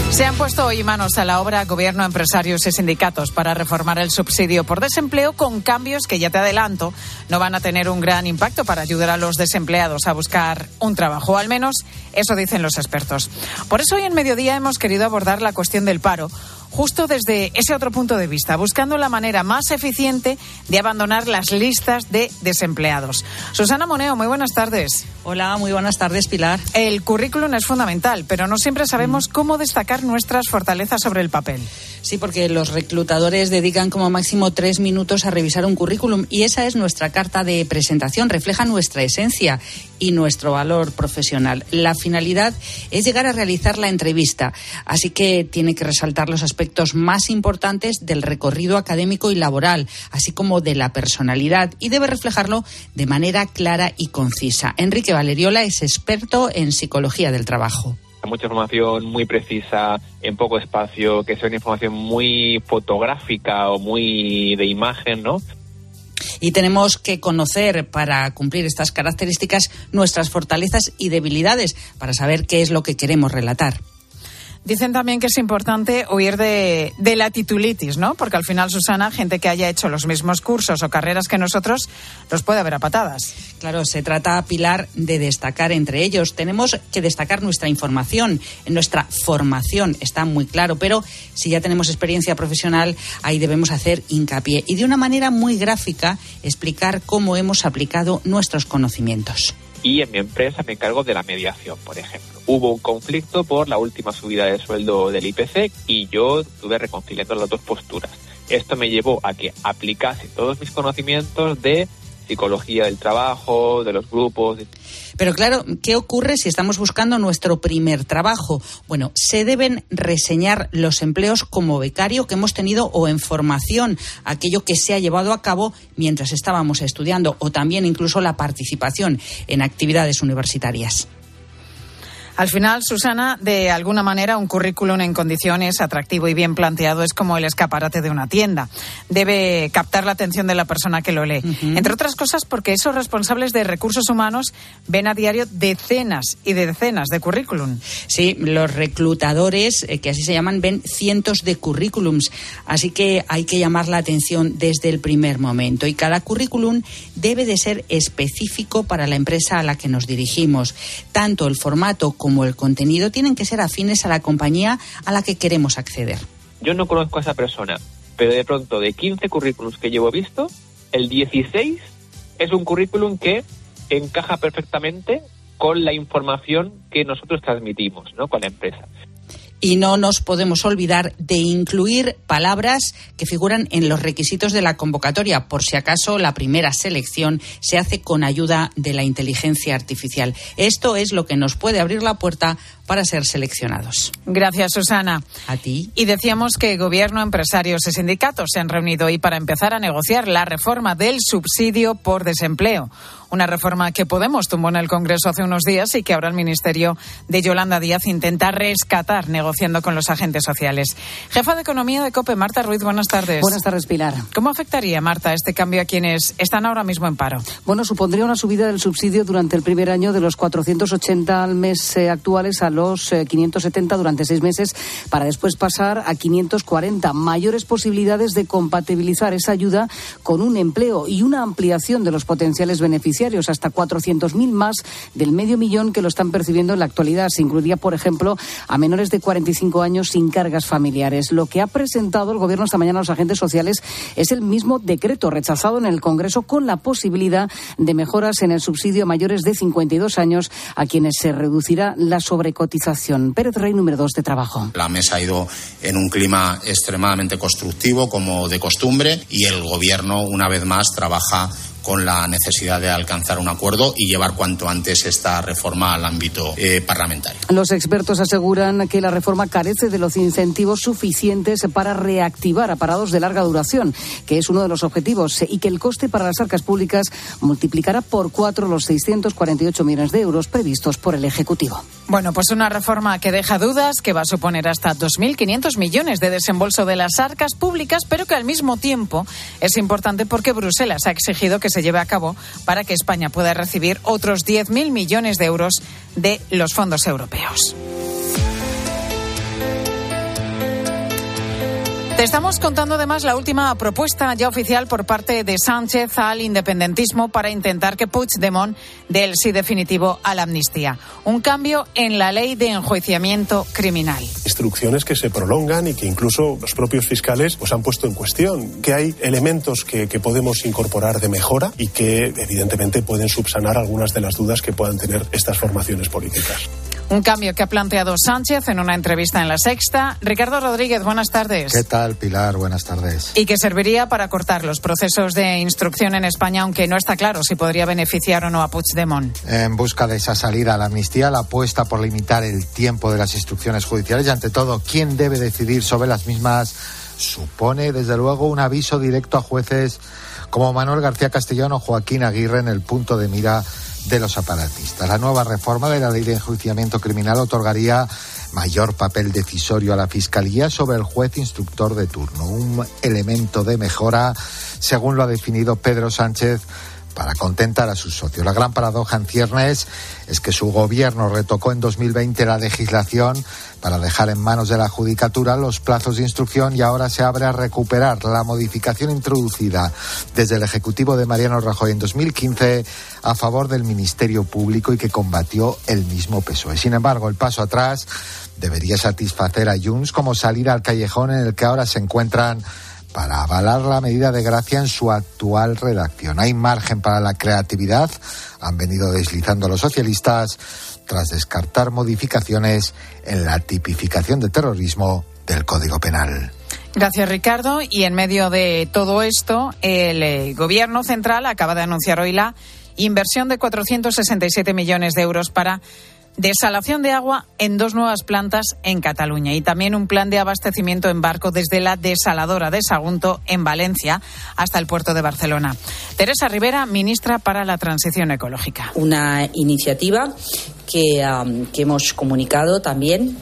Se han puesto hoy manos a la obra gobierno, empresarios y sindicatos para reformar el subsidio por desempleo con cambios que ya te adelanto no van a tener un gran impacto para ayudar a los desempleados a buscar un trabajo, al menos eso dicen los expertos. Por eso hoy en mediodía hemos querido abordar la cuestión del paro justo desde ese otro punto de vista, buscando la manera más eficiente de abandonar las listas de desempleados. Susana Moneo, muy buenas tardes. Hola, muy buenas tardes, Pilar. El currículum es fundamental, pero no siempre sabemos cómo destacar nuestras fortalezas sobre el papel. Sí, porque los reclutadores dedican como máximo tres minutos a revisar un currículum y esa es nuestra carta de presentación, refleja nuestra esencia y nuestro valor profesional. La finalidad es llegar a realizar la entrevista, así que tiene que resaltar los aspectos más importantes del recorrido académico y laboral, así como de la personalidad y debe reflejarlo de manera clara y concisa. Enrique Valeriola es experto en psicología del trabajo mucha información muy precisa en poco espacio, que sea una información muy fotográfica o muy de imagen, ¿no? y tenemos que conocer para cumplir estas características nuestras fortalezas y debilidades para saber qué es lo que queremos relatar. Dicen también que es importante huir de, de, la titulitis, ¿no? Porque al final, Susana, gente que haya hecho los mismos cursos o carreras que nosotros, los puede haber a patadas. Claro, se trata, Pilar, de destacar entre ellos. Tenemos que destacar nuestra información, nuestra formación, está muy claro, pero si ya tenemos experiencia profesional, ahí debemos hacer hincapié y de una manera muy gráfica explicar cómo hemos aplicado nuestros conocimientos y en mi empresa me encargo de la mediación, por ejemplo. Hubo un conflicto por la última subida de sueldo del IPC y yo estuve reconciliando las dos posturas. Esto me llevó a que aplicase todos mis conocimientos de psicología del trabajo, de los grupos. Pero claro, ¿qué ocurre si estamos buscando nuestro primer trabajo? Bueno, se deben reseñar los empleos como becario que hemos tenido o en formación, aquello que se ha llevado a cabo mientras estábamos estudiando o también incluso la participación en actividades universitarias. Al final, Susana, de alguna manera, un currículum en condiciones atractivo y bien planteado es como el escaparate de una tienda. Debe captar la atención de la persona que lo lee. Entre otras cosas, porque esos responsables de recursos humanos ven a diario decenas y decenas de currículum. Sí, los reclutadores, eh, que así se llaman, ven cientos de currículums. Así que hay que llamar la atención desde el primer momento. Y cada currículum debe de ser específico para la empresa a la que nos dirigimos. Tanto el formato como como el contenido tienen que ser afines a la compañía a la que queremos acceder. Yo no conozco a esa persona, pero de pronto de 15 currículums que llevo visto, el 16 es un currículum que encaja perfectamente con la información que nosotros transmitimos ¿no? con la empresa. Y no nos podemos olvidar de incluir palabras que figuran en los requisitos de la convocatoria, por si acaso la primera selección se hace con ayuda de la inteligencia artificial. Esto es lo que nos puede abrir la puerta para ser seleccionados. Gracias, Susana. A ti. Y decíamos que gobierno, empresarios y sindicatos se han reunido hoy para empezar a negociar la reforma del subsidio por desempleo. Una reforma que Podemos tumbó en el Congreso hace unos días y que ahora el Ministerio de Yolanda Díaz intenta rescatar negociando con los agentes sociales. Jefa de Economía de COPE, Marta Ruiz, buenas tardes. Buenas tardes, Pilar. ¿Cómo afectaría, Marta, este cambio a quienes están ahora mismo en paro? Bueno, supondría una subida del subsidio durante el primer año de los 480 al mes eh, actuales a los 570 eh, durante seis meses para después pasar a 540. Mayores posibilidades de compatibilizar esa ayuda con un empleo y una ampliación de los potenciales hasta 400.000 más del medio millón que lo están percibiendo en la actualidad. Se incluiría, por ejemplo, a menores de 45 años sin cargas familiares. Lo que ha presentado el Gobierno esta mañana a los agentes sociales es el mismo decreto rechazado en el Congreso con la posibilidad de mejoras en el subsidio a mayores de 52 años a quienes se reducirá la sobrecotización. Pérez Rey, número 2 de trabajo. La mesa ha ido en un clima extremadamente constructivo, como de costumbre, y el Gobierno, una vez más, trabaja con la necesidad de alcanzar un acuerdo y llevar cuanto antes esta reforma al ámbito eh, parlamentario. Los expertos aseguran que la reforma carece de los incentivos suficientes para reactivar a parados de larga duración, que es uno de los objetivos, y que el coste para las arcas públicas multiplicará por cuatro los 648 millones de euros previstos por el Ejecutivo. Bueno, pues una reforma que deja dudas, que va a suponer hasta 2.500 millones de desembolso de las arcas públicas, pero que al mismo tiempo es importante porque Bruselas ha exigido que se lleve a cabo para que España pueda recibir otros 10.000 millones de euros de los fondos europeos. Te estamos contando además la última propuesta ya oficial por parte de Sánchez al independentismo para intentar que Puigdemont dé el sí definitivo a la amnistía. Un cambio en la ley de enjuiciamiento criminal. Instrucciones que se prolongan y que incluso los propios fiscales pues, han puesto en cuestión. Que hay elementos que, que podemos incorporar de mejora y que evidentemente pueden subsanar algunas de las dudas que puedan tener estas formaciones políticas. Un cambio que ha planteado Sánchez en una entrevista en La Sexta. Ricardo Rodríguez, buenas tardes. ¿Qué tal, Pilar? Buenas tardes. Y que serviría para cortar los procesos de instrucción en España, aunque no está claro si podría beneficiar o no a Puigdemont. En busca de esa salida a la amnistía, la apuesta por limitar el tiempo de las instrucciones judiciales y, ante todo, quién debe decidir sobre las mismas supone, desde luego, un aviso directo a jueces como Manuel García Castellano o Joaquín Aguirre en el punto de mira de los aparatistas. La nueva reforma de la ley de enjuiciamiento criminal otorgaría mayor papel decisorio a la Fiscalía sobre el juez instructor de turno, un elemento de mejora, según lo ha definido Pedro Sánchez para contentar a sus socios. La gran paradoja en ciernes es que su gobierno retocó en 2020 la legislación para dejar en manos de la Judicatura los plazos de instrucción y ahora se abre a recuperar la modificación introducida desde el Ejecutivo de Mariano Rajoy en 2015 a favor del Ministerio Público y que combatió el mismo PSOE. Sin embargo, el paso atrás debería satisfacer a Junts como salir al callejón en el que ahora se encuentran para avalar la medida de gracia en su actual redacción. Hay margen para la creatividad, han venido deslizando los socialistas tras descartar modificaciones en la tipificación de terrorismo del Código Penal. Gracias, Ricardo. Y en medio de todo esto, el eh, Gobierno central acaba de anunciar hoy la inversión de 467 millones de euros para desalación de agua en dos nuevas plantas en Cataluña y también un plan de abastecimiento en barco desde la desaladora de Sagunto en Valencia hasta el puerto de Barcelona. Teresa Rivera, ministra para la Transición Ecológica. Una iniciativa que, um, que hemos comunicado también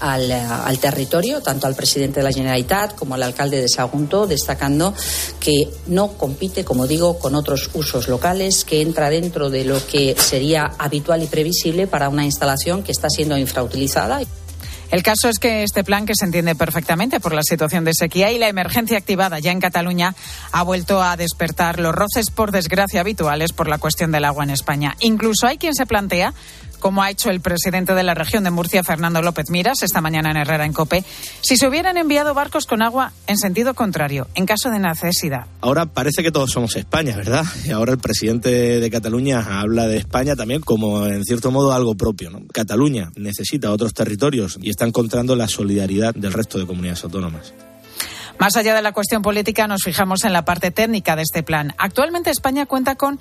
al, al, territorio, tanto al presidente de la Generalitat como al alcalde de Sagunto, destacando que no compite, como digo, con otros usos locales, que entra dentro de lo que sería habitual y previsible para una instalación que está siendo infrautilizada. El caso es que este plan, que se entiende perfectamente por la situación de sequía y la emergencia activada ya en Cataluña, ha vuelto a despertar los roces, por desgracia, habituales por la cuestión del agua en España. Incluso hay quien se plantea como ha hecho el presidente de la región de Murcia, Fernando López Miras, esta mañana en Herrera, en Cope, si se hubieran enviado barcos con agua en sentido contrario, en caso de necesidad. Ahora parece que todos somos España, ¿verdad? Y ahora el presidente de Cataluña habla de España también como, en cierto modo, algo propio. ¿no? Cataluña necesita otros territorios y está encontrando la solidaridad del resto de comunidades autónomas. Más allá de la cuestión política, nos fijamos en la parte técnica de este plan. Actualmente España cuenta con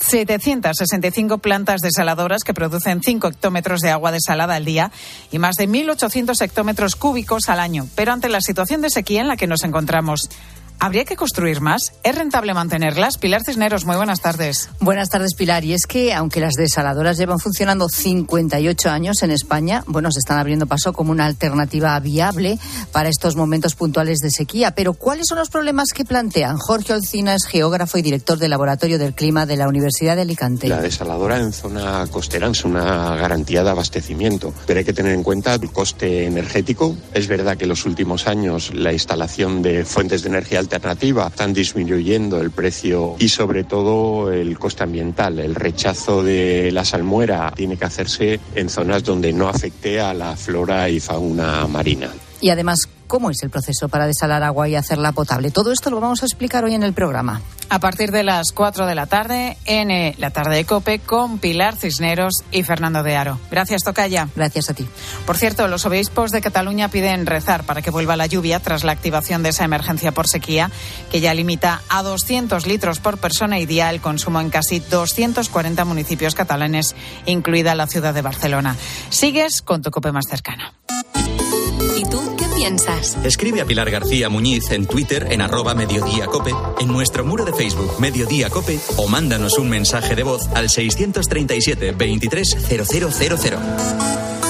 765 plantas desaladoras que producen 5 hectómetros de agua desalada al día y más de 1.800 hectómetros cúbicos al año. Pero ante la situación de sequía en la que nos encontramos, ¿Habría que construir más? ¿Es rentable mantenerlas? Pilar Cisneros, muy buenas tardes. Buenas tardes, Pilar. Y es que, aunque las desaladoras llevan funcionando 58 años en España, bueno, se están abriendo paso como una alternativa viable para estos momentos puntuales de sequía. Pero, ¿cuáles son los problemas que plantean? Jorge Olcina es geógrafo y director del Laboratorio del Clima de la Universidad de Alicante. La desaladora en zona costera es una garantía de abastecimiento, pero hay que tener en cuenta el coste energético. Es verdad que en los últimos años la instalación de fuentes de energía alternativa, están disminuyendo el precio y sobre todo el coste ambiental. El rechazo de la salmuera tiene que hacerse en zonas donde no afecte a la flora y fauna marina. Y además, cómo es el proceso para desalar agua y hacerla potable. Todo esto lo vamos a explicar hoy en el programa. A partir de las 4 de la tarde, en la tarde de COPE, con Pilar Cisneros y Fernando de Aro. Gracias, Tocaya. Gracias a ti. Por cierto, los obispos de Cataluña piden rezar para que vuelva la lluvia tras la activación de esa emergencia por sequía, que ya limita a 200 litros por persona y día el consumo en casi 240 municipios catalanes, incluida la ciudad de Barcelona. Sigues con tu COPE más cercana. ¿Y tú Escribe a Pilar García Muñiz en Twitter en arroba Mediodía Cope, en nuestro muro de Facebook Mediodía Cope o mándanos un mensaje de voz al 637 230000.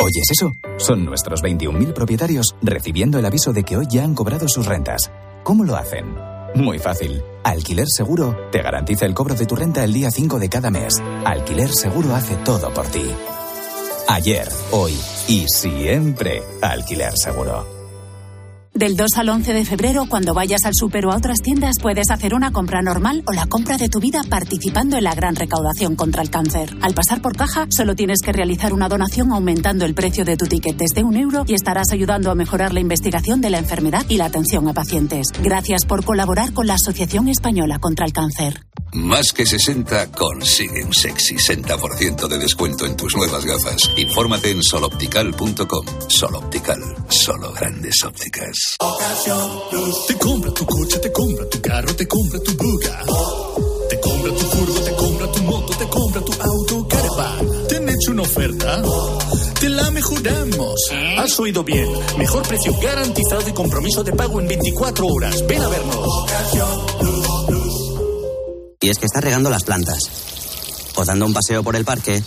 ¿Oyes eso? Son nuestros 21.000 propietarios recibiendo el aviso de que hoy ya han cobrado sus rentas. ¿Cómo lo hacen? Muy fácil. Alquiler Seguro te garantiza el cobro de tu renta el día 5 de cada mes. Alquiler Seguro hace todo por ti. Ayer, hoy y siempre Alquiler Seguro. Del 2 al 11 de febrero, cuando vayas al súper o a otras tiendas, puedes hacer una compra normal o la compra de tu vida participando en la gran recaudación contra el cáncer. Al pasar por caja, solo tienes que realizar una donación aumentando el precio de tu ticket desde un euro y estarás ayudando a mejorar la investigación de la enfermedad y la atención a pacientes. Gracias por colaborar con la Asociación Española contra el Cáncer. Más que 60 consigue un sexy 60% de descuento en tus nuevas gafas. Infórmate en soloptical.com. Soloptical, solo grandes ópticas. Te compra tu coche, te compra tu carro, te compra tu buga. Te compra tu furgo, te compra tu moto, te compra tu auto, caravan. ¿Te han hecho una oferta? Te la mejoramos. Has oído bien. Mejor precio garantizado y compromiso de pago en 24 horas. Ven a vernos. Y es que estás regando las plantas, o dando un paseo por el parque,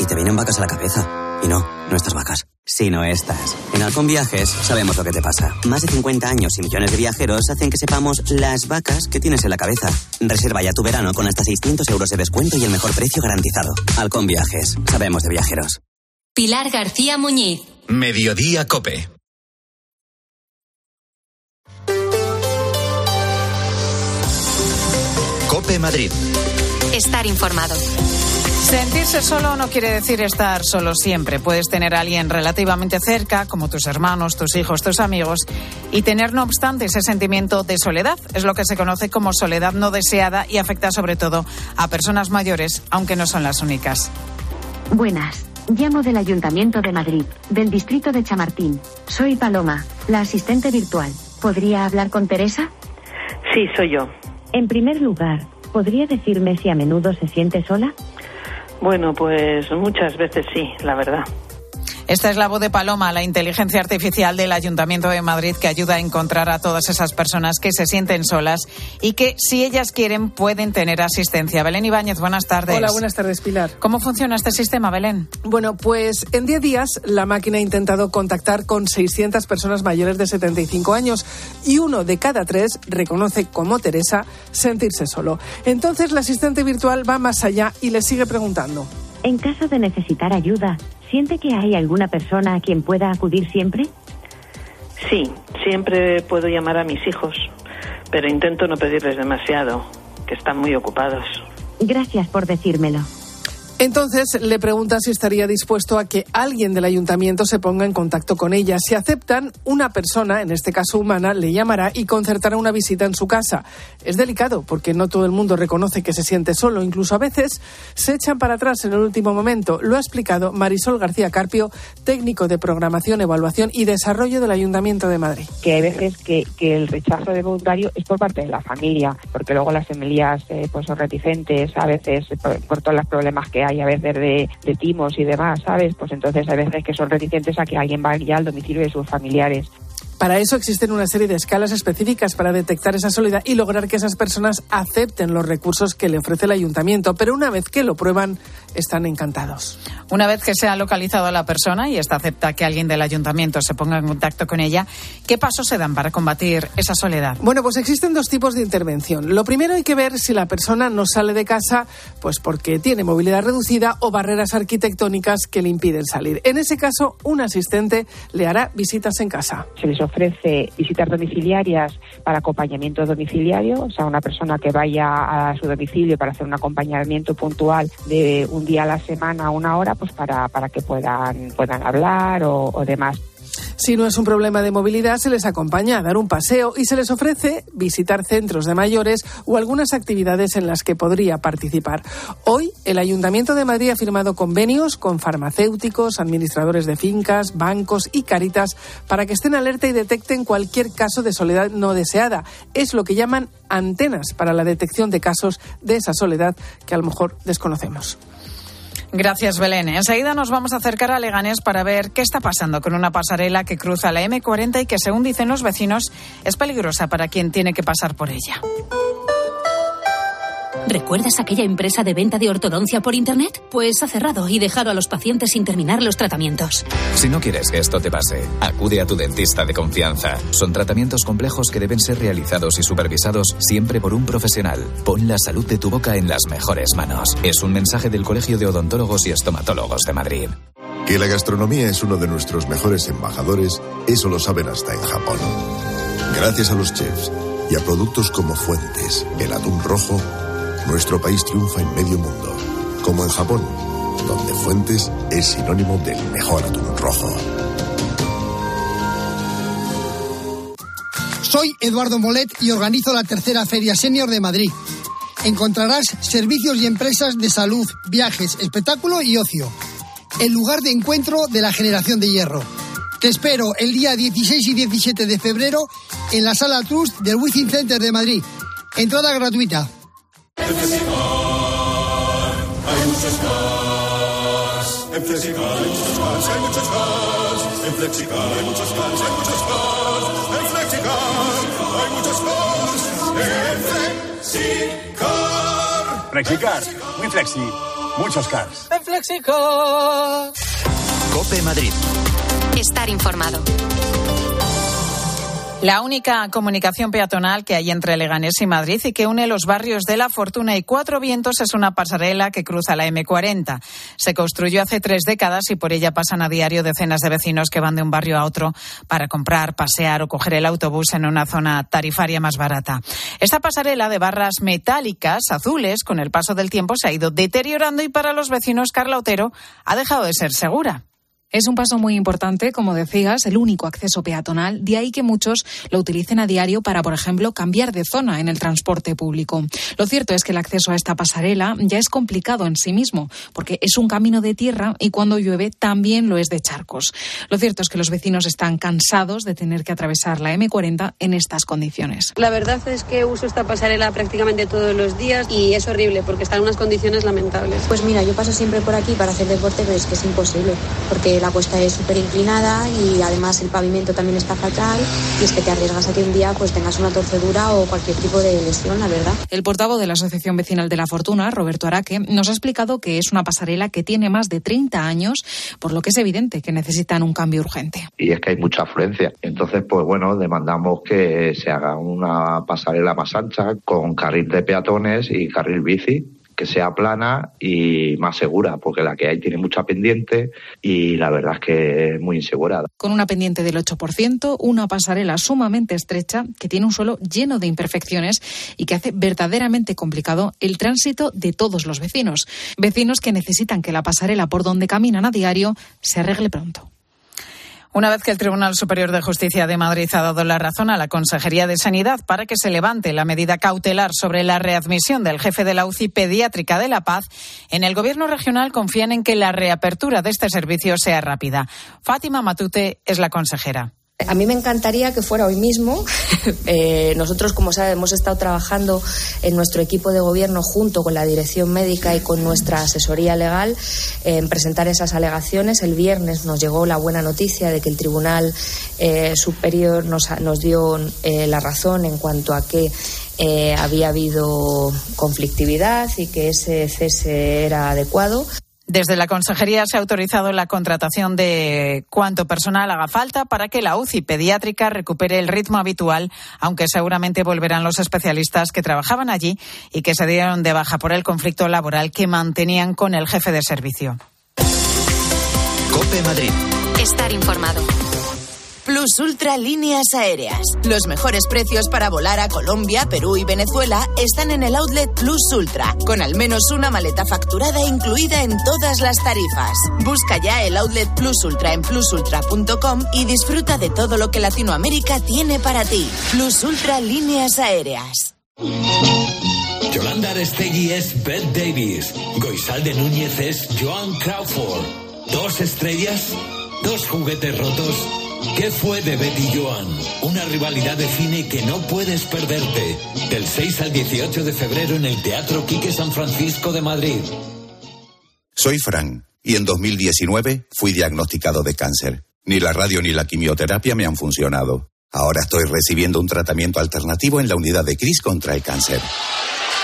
y te vienen vacas a la cabeza. Y no, no estas vacas. Si no estás. En Halcón Viajes sabemos lo que te pasa. Más de 50 años y millones de viajeros hacen que sepamos las vacas que tienes en la cabeza. Reserva ya tu verano con hasta 600 euros de descuento y el mejor precio garantizado. Halcón Viajes. Sabemos de viajeros. Pilar García Muñiz. Mediodía Cope. Cope Madrid. Estar informado. Sentirse solo no quiere decir estar solo siempre. Puedes tener a alguien relativamente cerca, como tus hermanos, tus hijos, tus amigos, y tener no obstante ese sentimiento de soledad. Es lo que se conoce como soledad no deseada y afecta sobre todo a personas mayores, aunque no son las únicas. Buenas. Llamo del Ayuntamiento de Madrid, del distrito de Chamartín. Soy Paloma, la asistente virtual. ¿Podría hablar con Teresa? Sí, soy yo. En primer lugar, ¿podría decirme si a menudo se siente sola? Bueno, pues muchas veces sí, la verdad. Esta es la voz de Paloma, la inteligencia artificial del Ayuntamiento de Madrid que ayuda a encontrar a todas esas personas que se sienten solas y que, si ellas quieren, pueden tener asistencia. Belén Ibáñez, buenas tardes. Hola, buenas tardes, Pilar. ¿Cómo funciona este sistema, Belén? Bueno, pues en 10 días la máquina ha intentado contactar con 600 personas mayores de 75 años y uno de cada tres reconoce, como Teresa, sentirse solo. Entonces la asistente virtual va más allá y le sigue preguntando. En caso de necesitar ayuda, ¿siente que hay alguna persona a quien pueda acudir siempre? Sí, siempre puedo llamar a mis hijos, pero intento no pedirles demasiado, que están muy ocupados. Gracias por decírmelo. Entonces le pregunta si estaría dispuesto a que alguien del ayuntamiento se ponga en contacto con ella. Si aceptan, una persona, en este caso humana, le llamará y concertará una visita en su casa. Es delicado porque no todo el mundo reconoce que se siente solo. Incluso a veces se echan para atrás en el último momento. Lo ha explicado Marisol García Carpio, técnico de programación, evaluación y desarrollo del Ayuntamiento de Madrid. Que hay veces que, el rechazo de voluntario es por parte de la familia, porque luego las familias eh, pues son reticentes a veces por, por todos los problemas que hay hay a veces de, de timos y demás, ¿sabes? Pues entonces hay veces que son reticentes a que alguien vaya al domicilio de sus familiares. Para eso existen una serie de escalas específicas para detectar esa soledad y lograr que esas personas acepten los recursos que le ofrece el ayuntamiento. Pero una vez que lo prueban, están encantados. Una vez que se ha localizado a la persona y esta acepta que alguien del ayuntamiento se ponga en contacto con ella, ¿qué pasos se dan para combatir esa soledad? Bueno, pues existen dos tipos de intervención. Lo primero hay que ver si la persona no sale de casa pues porque tiene movilidad reducida o barreras arquitectónicas que le impiden salir. En ese caso, un asistente le hará visitas en casa. Se les ofrece visitas domiciliarias para acompañamiento domiciliario, o sea, una persona que vaya a su domicilio para hacer un acompañamiento puntual de un día a la semana, una hora, pues para, para que puedan, puedan hablar o, o demás. Si no es un problema de movilidad, se les acompaña a dar un paseo y se les ofrece visitar centros de mayores o algunas actividades en las que podría participar. Hoy, el Ayuntamiento de Madrid ha firmado convenios con farmacéuticos, administradores de fincas, bancos y caritas para que estén alerta y detecten cualquier caso de soledad no deseada. Es lo que llaman antenas para la detección de casos de esa soledad que a lo mejor desconocemos. Gracias, Belén. Enseguida nos vamos a acercar a Leganés para ver qué está pasando con una pasarela que cruza la M40 y que, según dicen los vecinos, es peligrosa para quien tiene que pasar por ella. ¿Recuerdas aquella empresa de venta de ortodoncia por Internet? Pues ha cerrado y dejado a los pacientes sin terminar los tratamientos. Si no quieres que esto te pase, acude a tu dentista de confianza. Son tratamientos complejos que deben ser realizados y supervisados siempre por un profesional. Pon la salud de tu boca en las mejores manos. Es un mensaje del Colegio de Odontólogos y Estomatólogos de Madrid. Que la gastronomía es uno de nuestros mejores embajadores, eso lo saben hasta en Japón. Gracias a los chefs y a productos como Fuentes, el atún rojo, nuestro país triunfa en medio mundo, como en Japón, donde Fuentes es sinónimo del mejor atún rojo. Soy Eduardo Molet y organizo la tercera Feria Senior de Madrid. Encontrarás servicios y empresas de salud, viajes, espectáculo y ocio. El lugar de encuentro de la generación de hierro. Te espero el día 16 y 17 de febrero en la Sala Trust del Wizzing Center de Madrid. Entrada gratuita. En Flexicar hay muchos cars. En Flexicar hay muchos cars, hay muchos. En Flexicar hay muchos cars, hay muchos cars. En Flexicar hay muchos cars. En Flexicar. Flexicar, muy flexi, muchos cars. En Flexicar. Cope Madrid. Estar informado. La única comunicación peatonal que hay entre Leganés y Madrid y que une los barrios de La Fortuna y Cuatro Vientos es una pasarela que cruza la M40. Se construyó hace tres décadas y por ella pasan a diario decenas de vecinos que van de un barrio a otro para comprar, pasear o coger el autobús en una zona tarifaria más barata. Esta pasarela de barras metálicas azules con el paso del tiempo se ha ido deteriorando y para los vecinos Carla Otero ha dejado de ser segura. Es un paso muy importante, como decías, el único acceso peatonal, de ahí que muchos lo utilicen a diario para, por ejemplo, cambiar de zona en el transporte público. Lo cierto es que el acceso a esta pasarela ya es complicado en sí mismo, porque es un camino de tierra y cuando llueve también lo es de charcos. Lo cierto es que los vecinos están cansados de tener que atravesar la M40 en estas condiciones. La verdad es que uso esta pasarela prácticamente todos los días y es horrible porque está en unas condiciones lamentables. Pues mira, yo paso siempre por aquí para hacer deporte, pero es que es imposible, porque la cuesta es súper inclinada y además el pavimento también está fatal y es que te arriesgas a que un día pues tengas una torcedura o cualquier tipo de lesión, la verdad. El portavoz de la Asociación Vecinal de la Fortuna, Roberto Araque, nos ha explicado que es una pasarela que tiene más de 30 años, por lo que es evidente que necesitan un cambio urgente. Y es que hay mucha afluencia. Entonces, pues bueno, demandamos que se haga una pasarela más ancha con carril de peatones y carril bici que sea plana y más segura, porque la que hay tiene mucha pendiente y la verdad es que es muy insegura. Con una pendiente del 8%, una pasarela sumamente estrecha que tiene un suelo lleno de imperfecciones y que hace verdaderamente complicado el tránsito de todos los vecinos. Vecinos que necesitan que la pasarela por donde caminan a diario se arregle pronto. Una vez que el Tribunal Superior de Justicia de Madrid ha dado la razón a la Consejería de Sanidad para que se levante la medida cautelar sobre la readmisión del jefe de la UCI pediátrica de La Paz, en el Gobierno regional confían en que la reapertura de este servicio sea rápida. Fátima Matute es la consejera. A mí me encantaría que fuera hoy mismo. Eh, nosotros, como sabe, hemos estado trabajando en nuestro equipo de gobierno junto con la dirección médica y con nuestra asesoría legal en presentar esas alegaciones. El viernes nos llegó la buena noticia de que el Tribunal eh, Superior nos, nos dio eh, la razón en cuanto a que había habido conflictividad y que ese cese era adecuado. Desde la Consejería se ha autorizado la contratación de cuanto personal haga falta para que la UCI pediátrica recupere el ritmo habitual, aunque seguramente volverán los especialistas que trabajaban allí y que se dieron de baja por el conflicto laboral que mantenían con el jefe de servicio. Cope Madrid. Estar informado. Plus Ultra Líneas Aéreas. Los mejores precios para volar a Colombia, Perú y Venezuela están en el outlet Plus Ultra, con al menos una maleta facturada incluida en todas las tarifas. Busca ya el outlet Plus Ultra en plusultra.com y disfruta de todo lo que Latinoamérica tiene para ti. Plus Ultra Líneas Aéreas. Yolanda Arestegui es Beth Davis. Goizalde Núñez es Joan Crawford. Dos estrellas, dos juguetes rotos. ¿Qué fue de Betty Joan? Una rivalidad de cine que no puedes perderte. Del 6 al 18 de febrero en el Teatro Quique San Francisco de Madrid. Soy Fran y en 2019 fui diagnosticado de cáncer. Ni la radio ni la quimioterapia me han funcionado. Ahora estoy recibiendo un tratamiento alternativo en la unidad de CRIS contra el cáncer.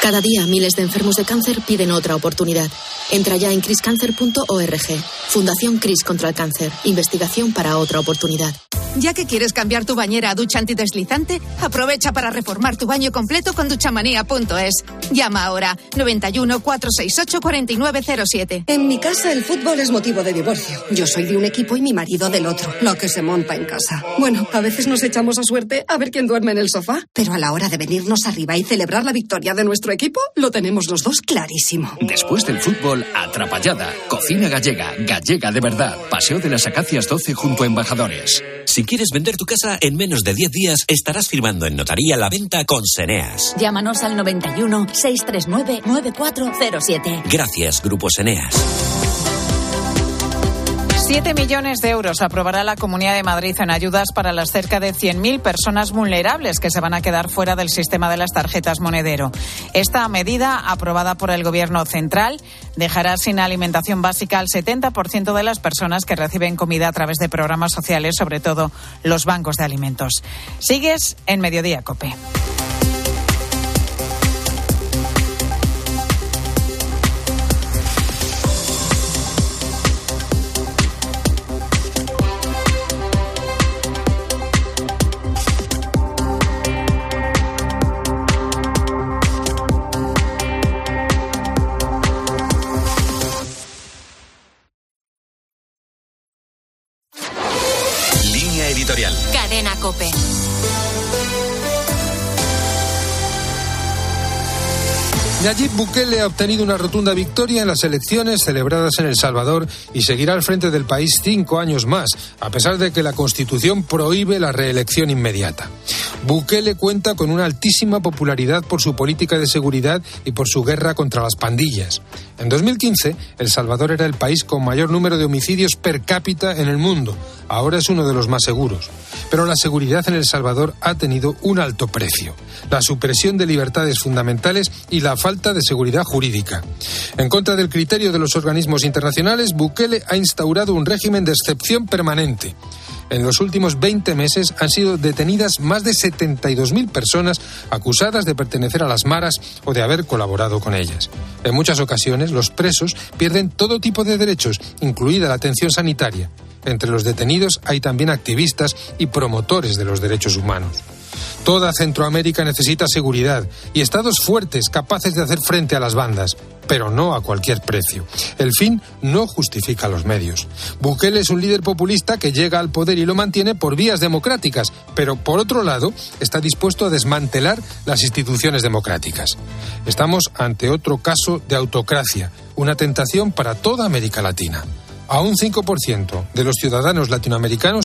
Cada día miles de enfermos de cáncer piden otra oportunidad. Entra ya en criscancer.org. Fundación Cris contra el cáncer. Investigación para otra oportunidad. Ya que quieres cambiar tu bañera a ducha antideslizante, aprovecha para reformar tu baño completo con duchamanía.es. Llama ahora 91 468 4907. En mi casa el fútbol es motivo de divorcio. Yo soy de un equipo y mi marido del otro. Lo que se monta en casa. Bueno, a veces nos echamos a suerte a ver quién duerme en el sofá. Pero a la hora de venirnos arriba y celebrar la victoria de nuestro equipo, lo tenemos los dos clarísimo. Después del fútbol, atrapallada. Cocina gallega, gallega de verdad. Paseo de las Acacias 12 junto a Embajadores. Si quieres vender tu casa en menos de 10 días, estarás firmando en notaría la venta con Seneas. Llámanos al 91 639 9407. Gracias, Grupo Seneas. Siete millones de euros aprobará la Comunidad de Madrid en ayudas para las cerca de 100.000 personas vulnerables que se van a quedar fuera del sistema de las tarjetas monedero. Esta medida, aprobada por el Gobierno central, dejará sin alimentación básica al 70% de las personas que reciben comida a través de programas sociales, sobre todo los bancos de alimentos. Sigues en Mediodía Cope. Bukele ha obtenido una rotunda victoria en las elecciones celebradas en El Salvador y seguirá al frente del país cinco años más, a pesar de que la Constitución prohíbe la reelección inmediata. Bukele cuenta con una altísima popularidad por su política de seguridad y por su guerra contra las pandillas. En 2015, El Salvador era el país con mayor número de homicidios per cápita en el mundo. Ahora es uno de los más seguros. Pero la seguridad en El Salvador ha tenido un alto precio. La supresión de libertades fundamentales y la falta de seguridad jurídica. En contra del criterio de los organismos internacionales, Bukele ha instaurado un régimen de excepción permanente. En los últimos 20 meses han sido detenidas más de 72.000 personas acusadas de pertenecer a las maras o de haber colaborado con ellas. En muchas ocasiones, los presos pierden todo tipo de derechos, incluida la atención sanitaria. Entre los detenidos hay también activistas y promotores de los derechos humanos. Toda Centroamérica necesita seguridad y estados fuertes capaces de hacer frente a las bandas, pero no a cualquier precio. El fin no justifica los medios. Bukele es un líder populista que llega al poder y lo mantiene por vías democráticas, pero por otro lado está dispuesto a desmantelar las instituciones democráticas. Estamos ante otro caso de autocracia, una tentación para toda América Latina. A un 5% de los ciudadanos latinoamericanos